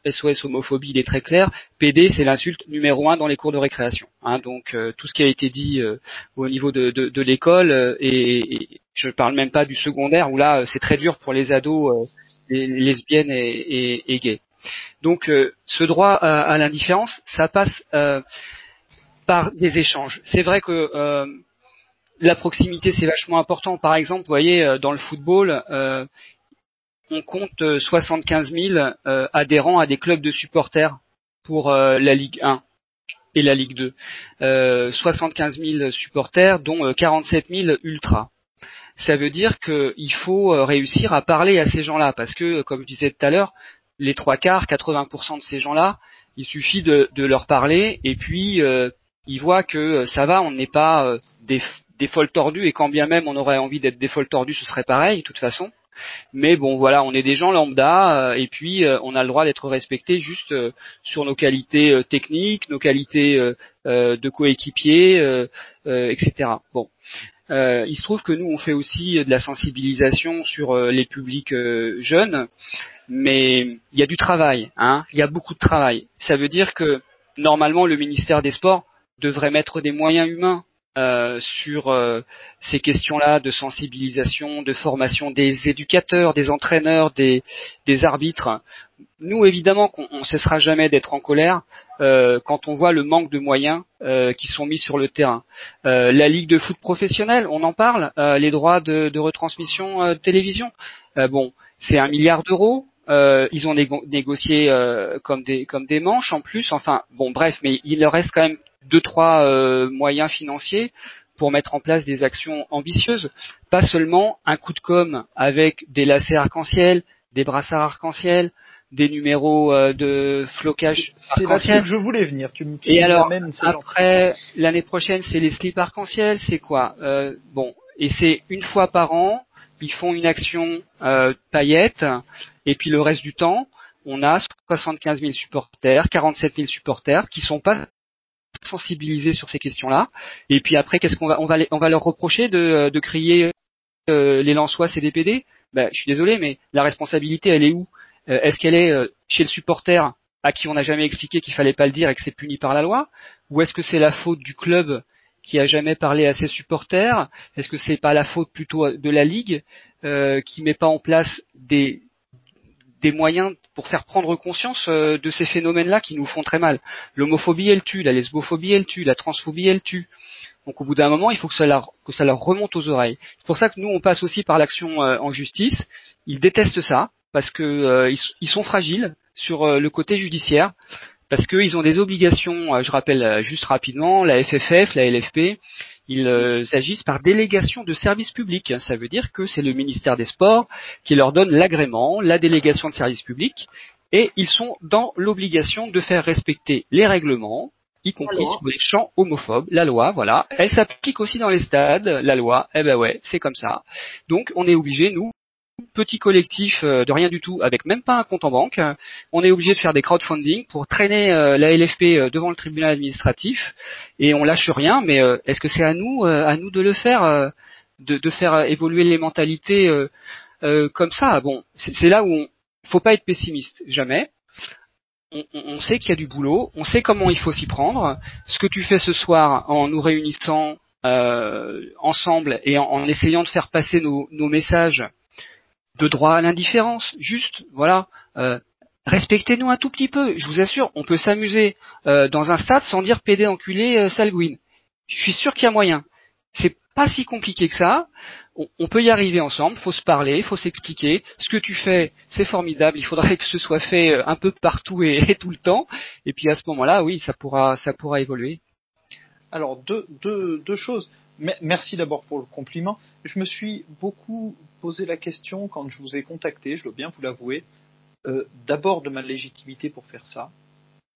SOS homophobie, il est très clair. PD, c'est l'insulte numéro un dans les cours de récréation. Hein. donc euh, tout ce qui a été dit euh, au niveau de, l'école euh, et, je parle même pas du secondaire où là c'est très dur pour les ados, les lesbiennes et, et, gays. Donc ce droit à, l'indifférence, ça passe par des échanges. C'est vrai que la proximité c'est vachement important. Par exemple, vous voyez dans le football, on compte 75 euh, 000 euh, adhérents à des clubs de supporters pour euh, la Ligue 1 et la Ligue 2. Euh, 75 000 supporters, dont 47 000 ultras. Ça veut dire qu'il faut réussir à parler à ces gens-là, parce que, comme je disais tout à l'heure, les trois quarts, 80% de ces gens-là, il suffit de, leur parler, et puis ils voient que ça va, on n'est pas des, des folles tordues, et quand bien même on aurait envie d'être des folles tordues, ce serait pareil, de toute façon. Mais bon, voilà, on est des gens lambda euh, et puis euh, on a le droit d'être respecté juste euh, sur nos qualités techniques, nos qualités de coéquipier, etc. Bon. il se trouve que nous, on fait aussi de la sensibilisation sur les publics jeunes, mais il y a du travail, hein, il y a beaucoup de travail. Ça veut dire que normalement, le ministère des Sports devrait mettre des moyens humains euh, sur euh, ces questions-là de sensibilisation, de formation des éducateurs, des entraîneurs, des, arbitres. Nous, évidemment, qu'on ne cessera jamais d'être en colère euh, quand on voit le manque de moyens qui sont mis sur le terrain. la Ligue de foot professionnel, on en parle, les droits de, retransmission de télévision. bon, c'est un milliard d'euros. ils ont négocié comme des comme des manches en plus. Enfin, bon, bref, mais il leur reste quand même deux trois euh, moyens financiers pour mettre en place des actions ambitieuses, pas seulement un coup de com avec des lacets arc-en-ciel, des brassards arc-en-ciel, des numéros euh, de flocage C'est là que je voulais venir. Tu, me et alors après l'année prochaine, c'est les slips arc-en-ciel. C'est quoi euh, Bon, et c'est une fois par an. Ils font une action euh, paillette, et puis le reste du temps, on a 75 000 supporters, 47 000 supporters qui sont pas sensibiliser sur ces questions-là. Et puis après, qu'est-ce qu'on va, on va, on va leur reprocher de, de crier euh, les Lensois, c'est des PD ben, Je suis désolé, mais la responsabilité, elle est où? Euh, Est-ce qu'elle est euh, chez le supporter à qui on n'a jamais expliqué qu'il fallait pas le dire et que c'est puni par la loi? Ou est-ce que c'est la faute du club qui a jamais parlé à ses supporters? Est-ce que c'est pas la faute plutôt de la ligue euh, qui met pas en place des, moyens pour faire prendre conscience euh, de ces phénomènes-là qui nous font très mal. L'homophobie, elle tue, la lesbophobie, elle tue, la transphobie, elle tue. Donc au bout d'un moment, il faut que ça, leur, remonte aux oreilles. C'est pour ça que nous, on passe aussi par l'action euh, en justice. Ils détestent ça parce que euh, sont fragiles sur le côté judiciaire parce qu'ils ont des obligations. je rappelle juste rapidement la FFF, la LFP ils euh, agissent par délégation de service public. Ça veut dire que c'est le ministère des Sports qui leur donne l'agrément, la délégation de service public, et ils sont dans l'obligation de faire respecter les règlements, y compris sur les champs homophobes, la loi, voilà. Elle s'applique aussi dans les stades, la loi, eh ben ouais, c'est comme ça. Donc on est obligé, nous, petit collectif euh, de rien du tout, avec même pas un compte en banque. On est obligé de faire des crowdfunding pour traîner euh, la LFP euh, devant le tribunal administratif et on lâche rien. Mais est-ce que c'est à nous, à nous de le faire, de, faire évoluer les mentalités comme ça? Bon, c'est là où on faut pas être pessimiste, jamais. On, sait qu'il y a du boulot, on sait comment il faut s'y prendre. Ce que tu fais ce soir en nous réunissant ensemble et en, essayant de faire passer nos messages de droit à l'indifférence, juste, voilà. Euh, respectez-nous un tout petit peu. Je vous assure, on peut s'amuser euh, dans un stade sans dire pédé enculé euh, Je suis sûr qu'il y a moyen. c'est pas si compliqué que ça. On, peut y arriver ensemble. Faut se parler, faut s'expliquer. Ce que tu fais, c'est formidable. Il faudrait que ce soit fait euh, un peu partout et, tout le temps. Et puis à ce moment-là, oui, ça pourra, ça pourra évoluer. Alors deux, deux, deux choses. Merci d'abord pour le compliment. Je me suis beaucoup posé la question quand je vous ai contacté, je dois bien vous l'avouer, euh, d'abord de ma légitimité pour faire ça.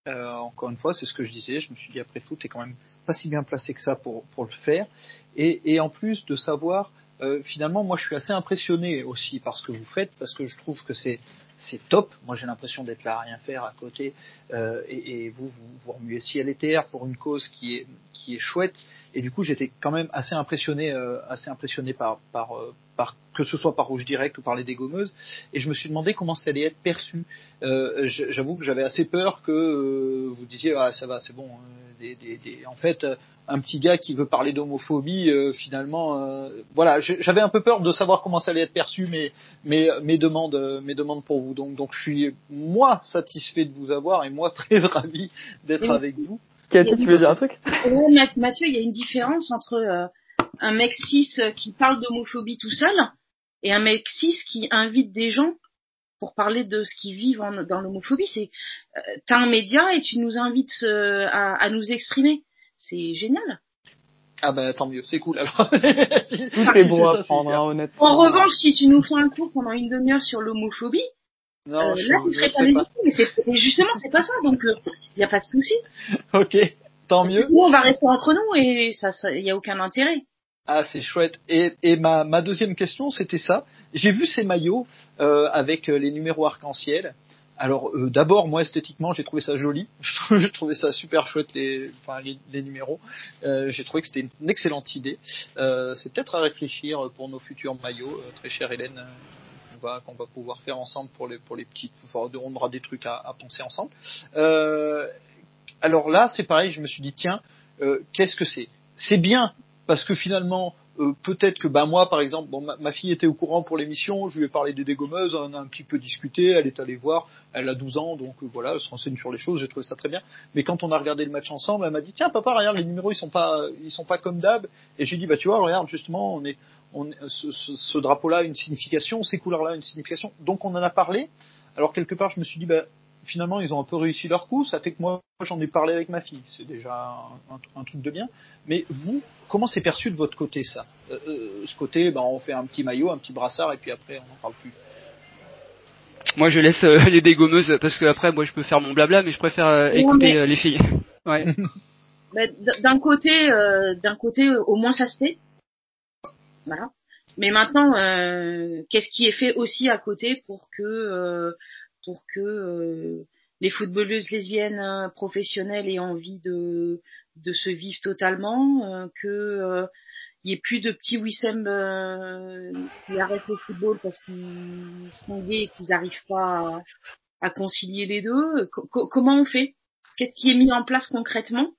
Euh, encore une fois, c'est ce que je disais. Je me suis dit après tout, t'es quand même pas si bien placé que ça pour, le faire. Et, en plus de savoir, euh, finalement, moi, je suis assez impressionné aussi par ce que vous faites parce que je trouve que c'est top. Moi, j'ai l'impression d'être là à rien faire à côté, et, vous, vous vous remuez ciel et terre pour une cause qui est chouette. Et du coup, j'étais quand même assez impressionné, euh, assez impressionné par par euh, par que ce soit par Rouge Direct ou par les dégommeuses. Et je me suis demandé comment ça allait être perçu. Euh, J'avoue que j'avais assez peur que euh, vous disiez ah ça va, c'est bon. Hein, des, des, des... En fait, un petit gars qui veut parler d'homophobie, euh, finalement, euh, voilà, j'avais un peu peur de savoir comment ça allait être perçu, mais mes, mes demandes, euh, mes demandes pour vous. Donc, donc, je suis moi satisfait de vous avoir et moi très ravi d'être avec vous. Cathy, tu veux dire un truc? Mathieu, il y a une différence entre un mec cis qui parle d'homophobie tout seul et un mec cis qui invite des gens pour parler de ce qu'ils vivent dans l'homophobie. C'est, t'as un média et tu nous invites à, à nous exprimer c'est génial. Ah bah tant mieux, c'est cool alors. Tout est bon à prendre, hein, honnêtement. En revanche, si tu nous fais un cours pendant une demi-heure sur l'homophobie, non, euh, là tu serais pas légitime. Mais c'est justement c'est pas ça, donc il euh, n'y a pas de souci. Ok, tant mieux. Nous on va rester entre nous et ça, il y a aucun intérêt. Ah c'est chouette. Et, et ma, ma deuxième question c'était ça. J'ai vu ces maillots euh, avec les numéros arc-en-ciel. Alors euh, d'abord moi esthétiquement j'ai trouvé ça joli, je trouvais ça super chouette les, enfin, les, numéros. Euh, j'ai trouvé que c'était une, excellente idée. Euh, c'est peut-être à réfléchir pour nos futurs maillots, très chère Hélène. Qu'on va, pouvoir faire ensemble pour les pour les petites. On aura des trucs à, penser ensemble. alors là c'est pareil, je me suis dit tiens qu'est-ce que c'est? C'est bien parce que finalement euh, peut-être que bah moi par exemple bon ma, fille était au courant pour l'émission je lui ai parlé des dégommeuses on a un petit peu discuté elle est allée voir elle a 12 ans donc euh, voilà elle se renseigne sur les choses j'ai trouvé ça très bien mais quand on a regardé le match ensemble elle m'a dit tiens papa regarde les numéros ils sont pas ils sont pas comme d'hab et j'ai dit bah tu vois regarde justement on est on ce, ce, ce drapeau là a une signification ces couleurs là une signification donc on en a parlé alors quelque part je me suis dit bah finalement ils ont un peu réussi leur coup. Ça fait que moi j'en ai parlé avec ma fille. C'est déjà un, truc de bien. Mais vous, comment c'est perçu de votre côté ça? Euh, euh, Ce côté, ben, on fait un petit maillot, un petit brassard et puis après on n'en parle plus. Moi je laisse euh, les dégommeuses parce que après moi je peux faire mon blabla, mais je préfère écouter les filles. Ouais. d'un côté, d'un côté, au moins ça se fait. Voilà. Mais maintenant, qu'est-ce qui est fait aussi à côté pour que pour que euh, les footballeuses lesbiennes euh, professionnelles aient envie de, de se vivre totalement, euh, que il y ait plus de petits Wissem qui arrêtent le football parce qu'ils sont gays et qu'ils n'arrivent pas à, concilier les deux. comment on fait? Qu'est-ce qui est mis en place concrètement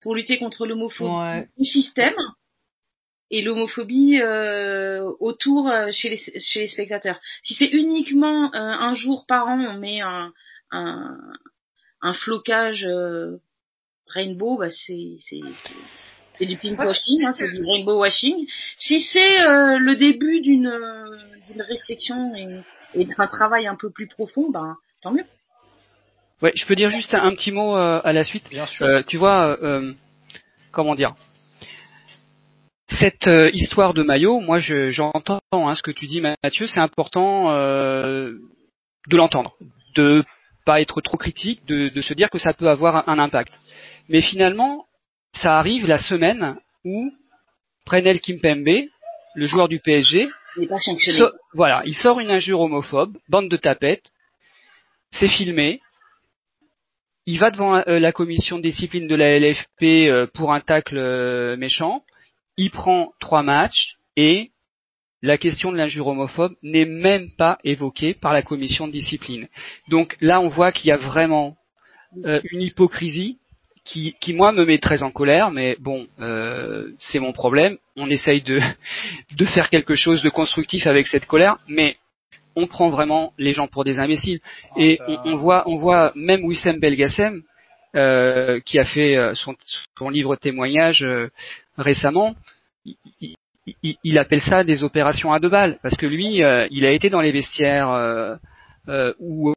pour lutter contre l'homophobie? Du système et l'homophobie euh, autour euh, chez les, chez les spectateurs. Si c'est uniquement euh, un jour par an, on met un, un, un flocage euh, rainbow, bah c'est c'est c'est du pink washing, hein, c'est du rainbow washing. Si c'est le début d'une d'une réflexion et, et d'un travail un peu plus profond, ben tant mieux. Ouais, je peux dire juste un, petit mot à la suite. Bien sûr. tu vois, comment dire? Cette euh, histoire de maillot, moi j'entends hein, ce que tu dis Mathieu, c'est important euh, de l'entendre, de pas être trop critique, de, de, se dire que ça peut avoir un, impact. Mais finalement, ça arrive la semaine où Prenel Kimpembe, le joueur du PSG, voilà, il sort une injure homophobe, bande de tapettes, c'est filmé, il va devant euh, la commission de discipline de la LFP pour un tacle méchant, il prend trois matchs et la question de l'injure homophobe n'est même pas évoquée par la commission de discipline. Donc là, on voit qu'il y a vraiment euh, une hypocrisie qui, qui, moi, me met très en colère, mais bon, euh, c'est mon problème. On essaye de, de faire quelque chose de constructif avec cette colère, mais on prend vraiment les gens pour des imbéciles. Et on, voit, on voit même Wissem Belgassem, euh, qui a fait son, son livre témoignage récemment, il, appelle ça des opérations à deux balles parce que lui, euh, il a été dans les vestiaires euh, euh, où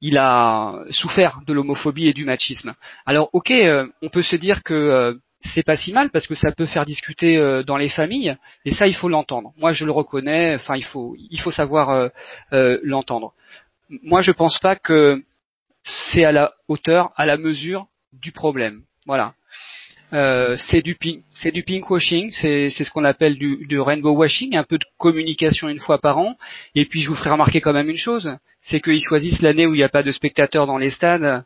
il a souffert de l'homophobie et du machisme. Alors, ok, on peut se dire que c'est pas si mal parce que ça peut faire discuter dans les familles et ça, il faut l'entendre. Moi, je le reconnais. Enfin, il faut, il faut savoir l'entendre. Moi, je pense pas que c'est à la hauteur, à la mesure du problème. Voilà. Euh, c'est du pink, c'est du pinkwashing, c'est c'est ce qu'on appelle du, du, rainbow washing, un peu de communication une fois par an. Et puis je vous ferai remarquer quand même une chose, c'est qu'ils choisissent l'année où il n'y a pas de spectateurs dans les stades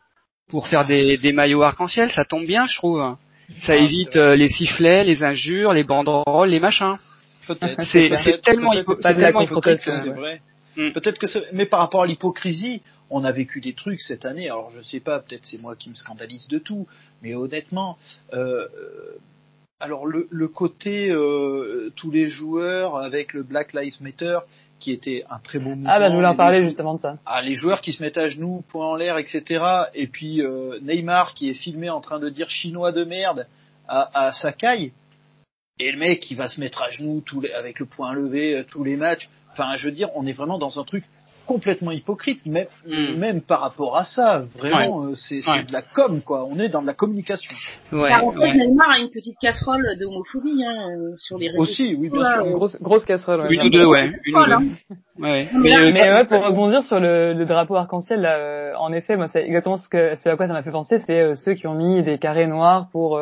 pour faire des, des maillots arc-en-ciel. Ça tombe bien, je trouve. Ça ah, évite euh, les sifflets, les injures, les banderoles, les machins. C'est tellement, hypocrite. C'est vrai. Mm. Peut-être que mais par rapport à l'hypocrisie, on a vécu des trucs cette année. Alors je sais pas, peut-être c'est moi qui me scandalise de tout, mais honnêtement, euh, alors le, le côté euh, tous les joueurs avec le Black Lives Matter qui était un très beau mouvement. Ah bah je voulais en parler justement de ça. Ah les joueurs qui se mettent à genoux, poing en l'air, etc. Et puis euh, Neymar qui est filmé en train de dire chinois de merde à, à Sakai. Et le mec qui va se mettre à genoux tous les, avec le poing levé euh, tous les matchs. Enfin, je veux dire, on est vraiment dans un truc complètement hypocrite, même, mm. même par rapport à ça. Vraiment, euh, c'est de la com, quoi. On est dans de la communication. Ouais, Alors, en fait, Neymar a une petite casserole d'homophobie hein, euh, sur les réseaux Aussi, oui, bien sûr. Une grosse, grosse casserole. Une ou deux, ouais. Une ou deux. Ouais. Mais, mais ouais, pour rebondir sur le, le drapeau arc-en-ciel, euh, en effet, moi, c'est exactement ce que, c'est à quoi ça m'a fait penser, c'est ceux qui ont mis des carrés noirs pour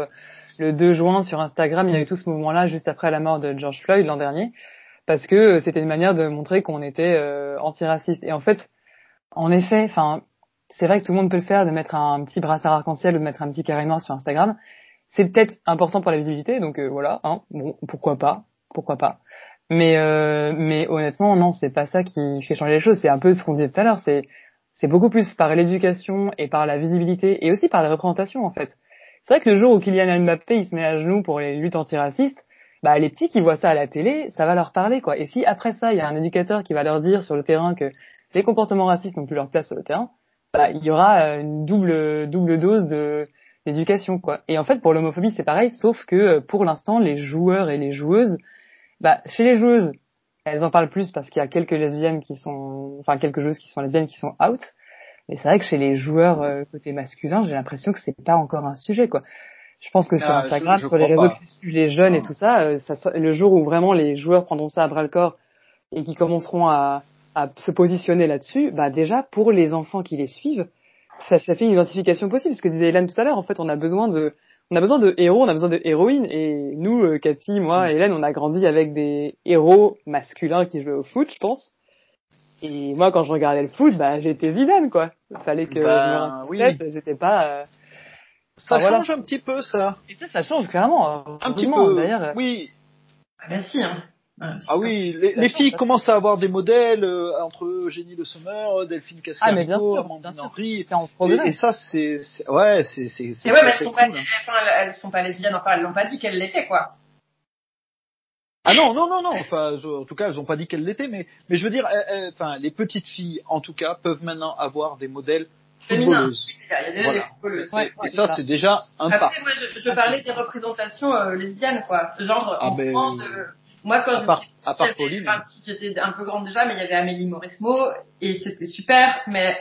le 2 juin sur Instagram. Il y a eu tout ce mouvement-là juste après la mort de George Floyd l'an dernier parce que c'était une manière de montrer qu'on était euh, antiraciste. Et en fait, en effet, enfin, c'est vrai que tout le monde peut le faire, de mettre un petit brassard arc-en-ciel ou de mettre un petit carré noir sur Instagram. C'est peut-être important pour la visibilité, donc euh, voilà, hein, bon, pourquoi pas, pourquoi pas. Mais euh, mais honnêtement, non, c'est pas ça qui fait changer les choses. C'est un peu ce qu'on disait tout à l'heure. C'est c'est beaucoup plus par l'éducation et par la visibilité et aussi par la représentation en fait. C'est vrai que le jour où Kylian Mbappé il se met à genoux pour les luttes antiracistes, bah les petits qui voient ça à la télé, ça va leur parler quoi. Et si après ça, il y a un éducateur qui va leur dire sur le terrain que les comportements racistes n'ont plus leur place sur le terrain, bah il y aura euh, une double double dose de d'éducation quoi. Et en fait pour l'homophobie c'est pareil, sauf que euh, pour l'instant les joueurs et les joueuses, bah chez les joueuses, elles en parlent plus parce qu'il y a quelques lesbiennes qui sont, enfin quelques joueuses qui sont lesbiennes qui sont out. Mais c'est vrai que chez les joueurs euh, côté masculin, j'ai l'impression que c'est pas encore un sujet quoi. Je pense que sur ah, Instagram, sur les réseaux qui suivent les jeunes et tout ça, euh, ça, le jour où vraiment les joueurs prendront ça à bras le corps et qui commenceront à, à se positionner là-dessus, bah déjà pour les enfants qui les suivent, ça, ça fait une identification possible. Ce que disait Hélène tout à l'heure, en fait, on a besoin de, on a besoin de héros, on a besoin de héroïnes. Et nous, euh, Cathy, moi, mm. Hélène, on a grandi avec des héros masculins qui jouaient au foot, je pense. Et moi, quand je regardais le foot, bah, j'étais Zidane, quoi. Il fallait que bah, je me j'étais pas. Euh, ça change un petit peu, ça. Et ça, ça change clairement. Hein. Un petit peu. D'ailleurs. Oui. Ah ben si. Hein. Ah, oui, les, les filles commencent à avoir des modèles euh, entre Eugénie Le Sommer, Delphine Cascaro, ah, mais bien sûr, Amandine Henry. Et, et, ça, c'est, ouais, c'est, c'est. ouais, mais elles sont, pas, enfin, elles sont pas lesbiennes, enfin, elles l'ont pas dit qu'elles l'étaient, quoi. Ah non, non, non, non. Enfin, en tout cas, elles ont pas dit qu'elles l'étaient, mais, mais je veux dire, enfin, les petites filles, en tout cas, peuvent maintenant avoir des modèles footballeuse. Voilà. et ça, c'est déjà un Après, pas. moi, je, je, parlais des représentations euh, lesbiennes, quoi. Genre, ah, en ben, France, euh, moi, quand j'étais un peu grande déjà, mais il y avait Amélie Mauresmo, et c'était super, mais...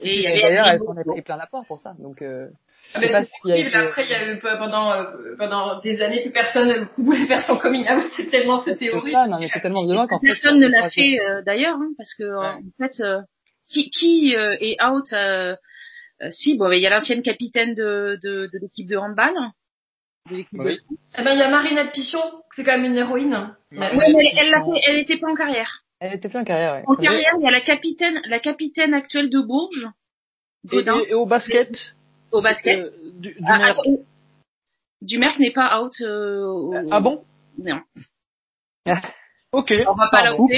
Et avait d'ailleurs, elles s'en est pris plein la porte pour ça, donc... Euh... Ah, mais c'est été... après, il y a eu pendant euh, pendant des années plus personne ne pouvait faire son coming out. C'est tellement c'était horrible. Ça, non, mais c'est tellement violent qu'en fait. Personne ne l'a fait euh, d'ailleurs, hein, parce que ouais. en fait, euh, qui, qui euh, est out euh, euh, Si, bon, il y a l'ancienne capitaine de, de, de l'équipe de handball. De oui. de... Eh ben, il y a Marinette Pichon, c'est quand même une héroïne. Oui, mais elle, elle, elle était pas en carrière. Elle était plus en carrière, ouais. En carrière, il y a la capitaine, la capitaine actuelle de Bourges. Godin. Et, et, au basket Au basket. Euh, du, du ah, Dumerc n'est pas out. Euh, au... Ah bon? Non. Ok. On va pas la Oups.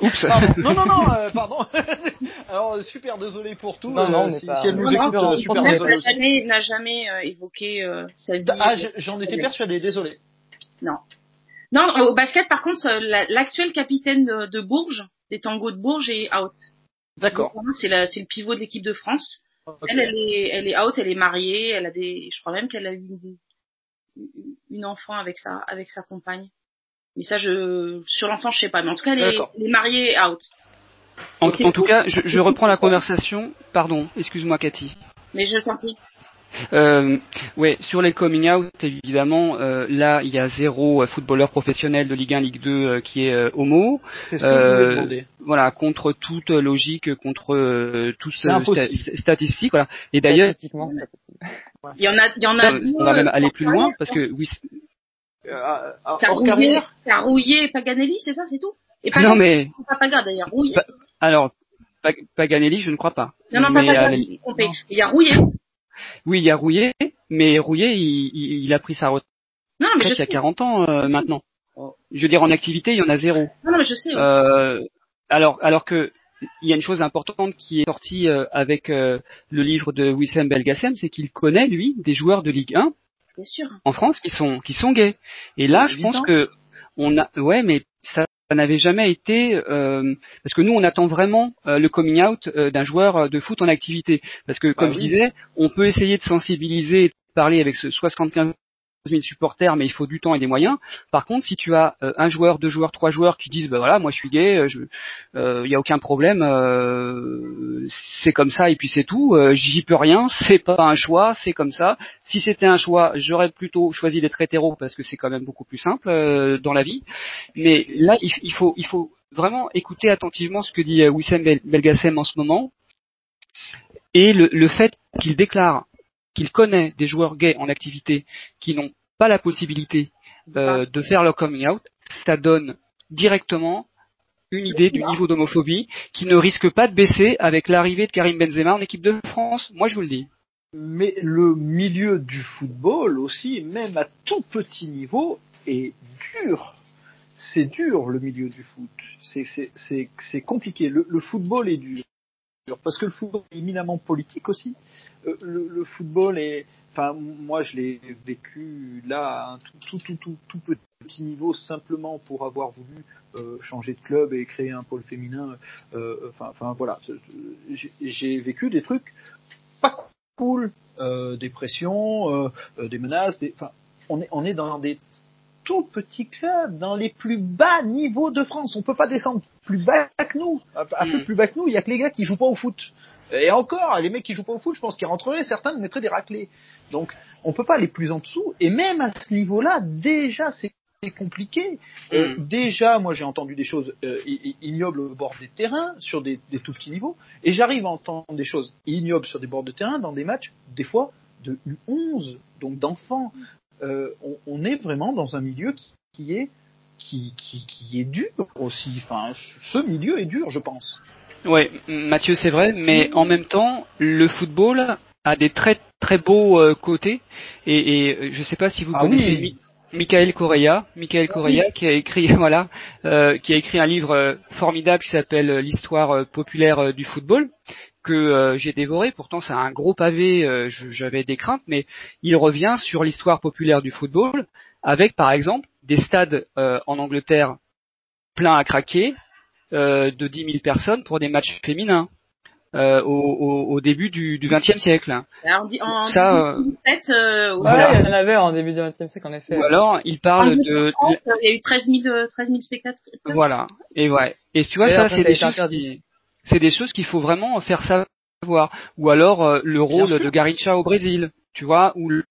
Oups. Non, non, non, euh, pardon. Alors, super désolé pour tout. Non, non, euh, si, pas... si elle nous écoute, non, euh, super désolé. N'a jamais, n'a jamais euh, évoqué euh, sa vie. Ah, j'en étais persuadé, désolé. Non. Non, au basket, par contre, l'actuel capitaine de, de, Bourges, des tangos de Bourges, est out. D'accord. C'est le pivot de l'équipe de France. Okay. Elle, elle est, elle est out, elle est mariée, elle a des, je crois même qu'elle a eu une enfant avec sa avec sa compagne. Mais ça, je sur l'enfant, je sais pas. Mais en tout cas, les, mariés out. En, tout cas, je, je reprends la conversation. Pardon, excuse-moi Cathy. Mais je t'en prie. Euh, ouais, sur les coming out, évidemment, euh, là, il y a zéro euh, footballeur professionnel de Ligue 1, Ligue 2 euh, qui est euh, homo. C'est ce que je Euh. Voilà, contre toute logique, contre euh, toute sta- statistique. Voilà. Et d'ailleurs. Il y en a, il y en a. euh, on va même aller plus loin parce que oui. Euh, à- hors Carouillet, carrière Carouillet et Paganelli, c'est ça, c'est tout? Et Ah Non mais pas Paga d'ailleurs. Pas- alors Pa- Paganelli, je ne crois pas. Non, non, pas Mais, Paga. euh. Il y a Rouillet. oui, il y a Rouillet, mais Rouillet, il, il- il a pris sa retraite Non, mais je il y a 40 ans euh, maintenant. Oh. Je veux dire, en activité, il y en a zéro. Non, non, mais je sais. ouais. Euh, alors, alors que il y a une chose importante qui est sortie euh, avec euh, le livre de Wissem Belgacem, c'est qu'il connaît lui des joueurs de Ligue 1 Bien sûr. en France qui sont qui sont gays. Et là, je pense que on a ouais, mais ça, ça n'avait jamais été euh, parce que nous on attend vraiment euh, le coming out euh, d'un joueur euh, de foot en activité parce que comme Bah je oui. disais, on peut essayer de sensibiliser, et de parler avec ce 75 000 supporters, mais il faut du temps et des moyens. Par contre, si tu as euh, un joueur, deux joueurs, trois joueurs qui disent, bah voilà, moi je suis gay, euh, je, il y a aucun problème, euh, c'est comme ça et puis c'est tout. euh, J'y peux rien, c'est pas un choix, c'est comme ça. Si c'était un choix, j'aurais plutôt choisi d'être hétéro parce que c'est quand même beaucoup plus simple euh, dans la vie. Mais là, il, il faut, il faut vraiment écouter attentivement ce que dit euh, Wissem Bel- Belgacem en ce moment et le, le fait qu'il déclare qu'il connaît des joueurs gays en activité qui n'ont pas la possibilité euh, de faire leur coming out, ça donne directement une idée du niveau d'homophobie qui ne risque pas de baisser avec l'arrivée de Karim Benzema en équipe de France. Moi, je vous le dis. Mais le milieu du football aussi, même à tout petit niveau, est dur. C'est dur le milieu du foot. C'est c'est c'est c'est compliqué. Le, le football est dur parce que le football est éminemment politique aussi. Euh, le, football est, enfin moi je l'ai vécu là à tout tout tout tout, tout petit niveau simplement pour avoir voulu euh, changer de club et créer un pôle féminin. Euh, Enfin enfin voilà, j'ai vécu des trucs pas cool, euh, des pressions, euh, euh, des menaces, des, on est, on est dans des tout petits clubs, dans les plus bas niveaux de France. On peut pas descendre plus bas que nous. Un, peu Mm. plus bas que nous, il y a que les gars qui jouent pas au foot. Et encore, les mecs qui jouent pas au foot, je pense qu'ils rentreraient, certains nous mettraient des raclés. Donc, on peut pas aller plus en dessous. Et même à ce niveau-là, déjà, c'est compliqué. Euh, déjà, moi, j'ai entendu des choses euh, ignobles au bord des terrains, sur des, des tout petits niveaux, et j'arrive à entendre des choses ignobles sur des bords de terrain, dans des matchs, des fois, de U11, donc d'enfants. Euh, on, on est vraiment dans un milieu qui, qui est qui, qui, qui est dur aussi. Enfin, ce milieu est dur, je pense. Ouais, Mathieu, c'est vrai, mais en même temps, le football a des très très beaux euh, côtés. Et, et euh, je sais pas si vous Ah connaissez oui. Mi- Michael Correa, Michael Correa qui a écrit voilà, euh, qui a écrit un livre euh, formidable qui s'appelle euh, l'histoire populaire du football que euh, j'ai dévoré. Pourtant, c'est un gros pavé. euh, J'avais des craintes, mais il revient sur l'histoire populaire du football avec, par exemple, des stades en Angleterre pleins à craquer de 10 000 personnes pour des matchs féminins euh, au, au, au début du XXe siècle. Alors, en, en Ça, euh, 2017, euh, Ouais, Voilà. il y en avait en début du XXe siècle, en effet. Ou alors, il parle de, France, il y a eu 13 000, euh, 13 000 spectateurs. voilà. Et ouais. Et tu vois, ça, c'est ça a des choses qui, c'est des choses qu'il faut vraiment faire savoir. Ou alors euh, le rôle de Garincha au Brésil, tu vois, ou le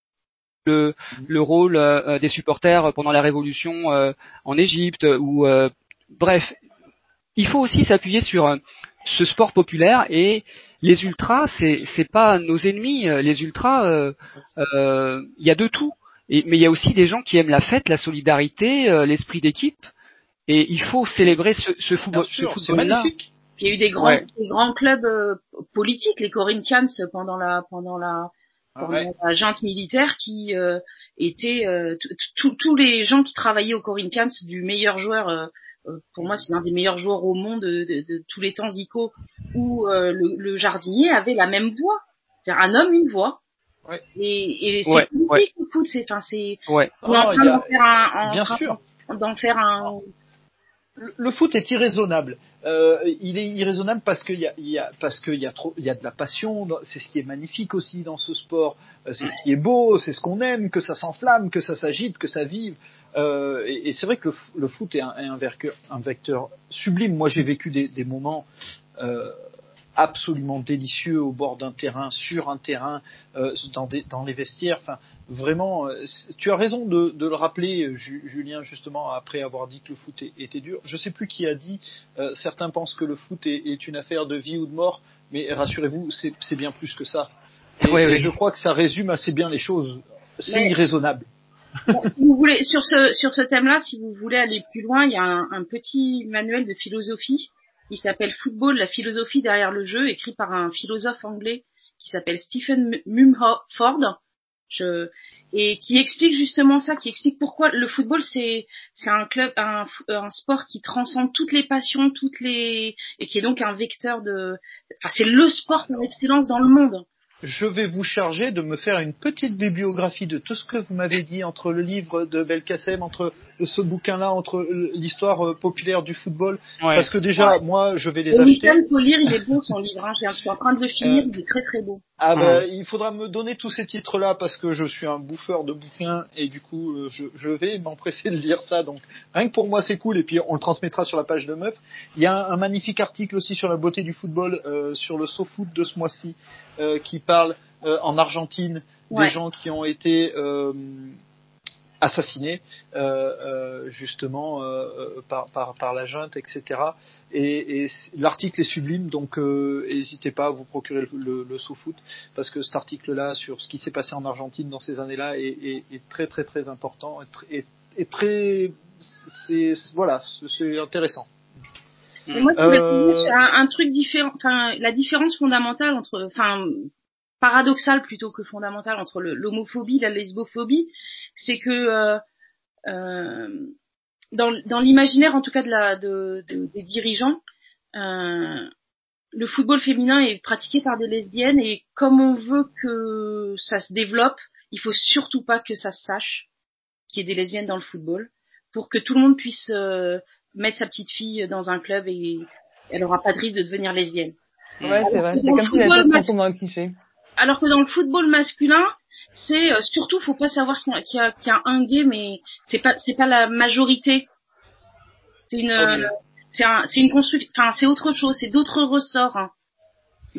le, le rôle euh, des supporters pendant la révolution euh, en Égypte, ou euh, bref, il faut aussi s'appuyer sur euh, ce sport populaire et les ultras, c'est c'est pas nos ennemis. euh, Les ultras, euh, euh, il y a de tout. Et, mais il y a aussi des gens qui aiment la fête, la solidarité, euh, l'esprit d'équipe. Et il faut célébrer ce, ce, football, ce sûr, football-là. il y a eu des grands, Ouais. des grands clubs euh, politiques, les Corinthians pendant la pendant la, pendant Ouais. la junte militaire, qui euh, étaient euh, tous les gens qui travaillaient aux Corinthians, du meilleur joueur, euh, euh, pour moi c'est l'un des meilleurs joueurs au monde de, de- de tous les temps, Zico, ou euh, le, le jardinier avait la même voix. C'est-à-dire un homme, une voix. Ouais. Et, et c'est Ouais, le foot, c'est enfin c'est Ouais. on est en Oh, train d'en faire un, en Bien train sûr. d'en faire un le, le foot est irraisonnable. Euh, il est irraisonnable parce qu'il y a, il y a parce qu'il y a trop, il y a de la passion. C'est ce qui est magnifique aussi dans ce sport. Euh, C'est ce qui est beau, c'est ce qu'on aime, que ça s'enflamme, que ça s'agite, que ça vive. Euh, et, et c'est vrai que le, foot est un, est un vecteur, un vecteur sublime. Moi, j'ai vécu des, des moments euh, absolument délicieux au bord d'un terrain, sur un terrain, euh, dans, des, dans les vestiaires. Enfin, vraiment, euh, tu as raison de, de le rappeler, Ju- Julien, justement, après avoir dit que le foot est- était dur. Je sais plus qui a dit. euh, certains pensent que le foot est, est une affaire de vie ou de mort, mais rassurez-vous, c'est c'est bien plus que ça. Et, Oui, et je crois que ça résume assez bien les choses. C'est Mais- irraisonnable. Bon, vous voulez, sur ce, sur ce thème-là, si vous voulez aller plus loin, il y a un, un petit manuel de philosophie qui s'appelle Football, la philosophie derrière le jeu, écrit par un philosophe anglais qui s'appelle Stephen Mumford. Je, et qui explique justement ça, qui explique pourquoi le football c'est c'est un club, un, un sport qui transcende toutes les passions, toutes les et qui est donc un vecteur de, enfin c'est le sport par excellence dans le monde. Je vais vous charger de me faire une petite bibliographie de tout ce que vous m'avez dit entre le livre de Belkacem, entre ce bouquin-là, entre l'histoire euh, populaire du football. Ouais. Parce que déjà, moi, je vais les Et acheter. Wickham, faut lire, il est beau son livre. Hein. Je suis en train de le finir, Euh, il est très très beau. Ah ben, il faudra me donner tous ces titres-là parce que je suis un bouffeur de bouquins et du coup, euh, je, je vais m'empresser de lire ça. Donc, rien que pour moi, c'est cool et puis on le transmettra sur la page de Meuf. Il y a un, un magnifique article aussi sur la beauté du football euh, sur le SoFoot de ce mois-ci euh, qui parle euh, en Argentine Ouais. des gens qui ont été euh, assassinés euh, euh, justement par, par, par la junte, etc. Et, et l'article est sublime, donc euh, n'hésitez pas à vous procurer le, le, le sous-foot, parce que cet article-là sur ce qui s'est passé en Argentine dans ces années-là est, est, est très très très important et, tr- et, et très c'est voilà c'est intéressant. Et moi, je voulais Euh, un, truc différent, enfin, la différence fondamentale entre, enfin, paradoxale plutôt que fondamentale entre l'homophobie, la lesbophobie, c'est que euh, euh, dans, dans l'imaginaire, en tout cas de la, de, de- des dirigeants, euh, le football féminin est pratiqué par des lesbiennes et comme on veut que ça se développe, il faut surtout pas que ça se sache qu'il y ait des lesbiennes dans le football pour que tout le monde puisse euh, mettre sa petite fille dans un club et elle aura pas de risque de devenir lesbienne. Ouais, c'est vrai. C'est comme si la football tête mas- tombe dans le cliché. Alors que dans le football masculin, c'est euh, surtout faut pas savoir qu'il y a, qu'il y un gay, mais c'est pas c'est pas la majorité. C'est une euh, c'est un c'est une construction, enfin c'est autre chose, c'est d'autres ressorts, hein.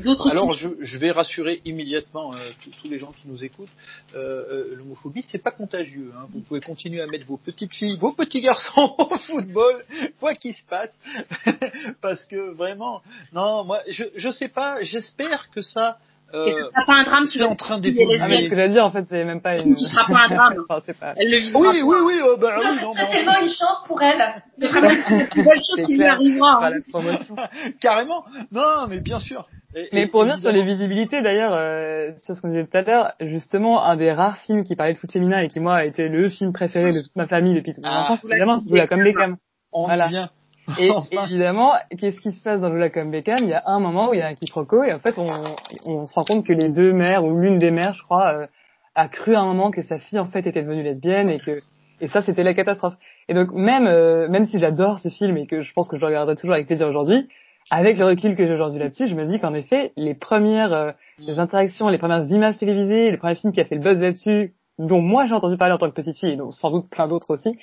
D'autres. Alors je, je vais rassurer immédiatement euh, tous- les gens qui nous écoutent, euh, euh, l'homophobie c'est pas contagieux. Hein. Vous pouvez continuer à mettre vos petites filles, vos petits garçons au football, quoi qu'il se passe, parce que vraiment, non, moi je je sais pas, j'espère que ça. euh, Et ce sera pas un drame si c'est en train Ah, mais ce d'évoluer. que j'allais dire, en fait, c'est même pas une... Ce sera pas un drame. Enfin, c'est pas... Elle le vivra. Oui, oui, oui, euh, bah, oui, non, C'est tellement une chance pour elle. Ce sera même une belle chose C'est qui lui clair. arrivera. Pas hein. la promotion. carrément. Non, mais bien sûr. Et- Mais et- pour revenir sur les visibilités, d'ailleurs, euh, sur ce qu'on disait tout à l'heure, justement, un des rares films qui parlait de foot féminin et qui, moi, a été le film préféré de toute ma famille depuis toute mon Ah, enfance, évidemment, c'est Joue comme Beckham. on Voilà. vient. Et évidemment, qu'est-ce qui se passe dans Joue comme Beckham? Il y a un moment où il y a un quiproquo et en fait, on, on se rend compte que les deux mères, ou l'une des mères, je crois, euh, a cru à un moment que sa fille, en fait, était devenue lesbienne et que et ça, c'était la catastrophe. Et donc, même euh, même si j'adore ce film et que je pense que je le regarderai toujours avec plaisir aujourd'hui, avec le recul que j'ai aujourd'hui là-dessus, je me dis qu'en effet, les premières euh, les interactions, les premières images télévisées, les premiers films qui a fait le buzz là-dessus, dont moi j'ai entendu parler en tant que petite fille, et dont sans doute plein d'autres aussi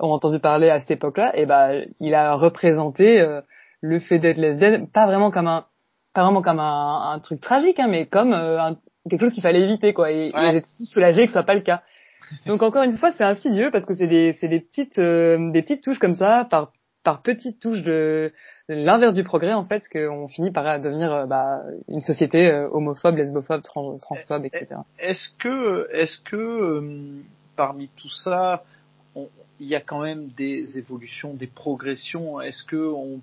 ont entendu parler à cette époque-là, et ben il a représenté euh, le fait d'être lesbienne, pas vraiment comme un pas vraiment comme un, un truc tragique, hein, mais comme euh, un- quelque chose qu'il fallait éviter, quoi. Et Ouais. soulagé que ce soit pas le cas. Donc encore une fois, c'est insidieux parce que c'est des c'est des petites euh, des petites touches comme ça par par petites touches de l'inverse du progrès en fait qu'on finit par devenir euh, bah, une société euh, homophobe, lesbophobe, trans, transphobe, etc. Est-ce que, est-ce que euh, parmi tout ça, il y a quand même des évolutions, des progressions Est-ce que on,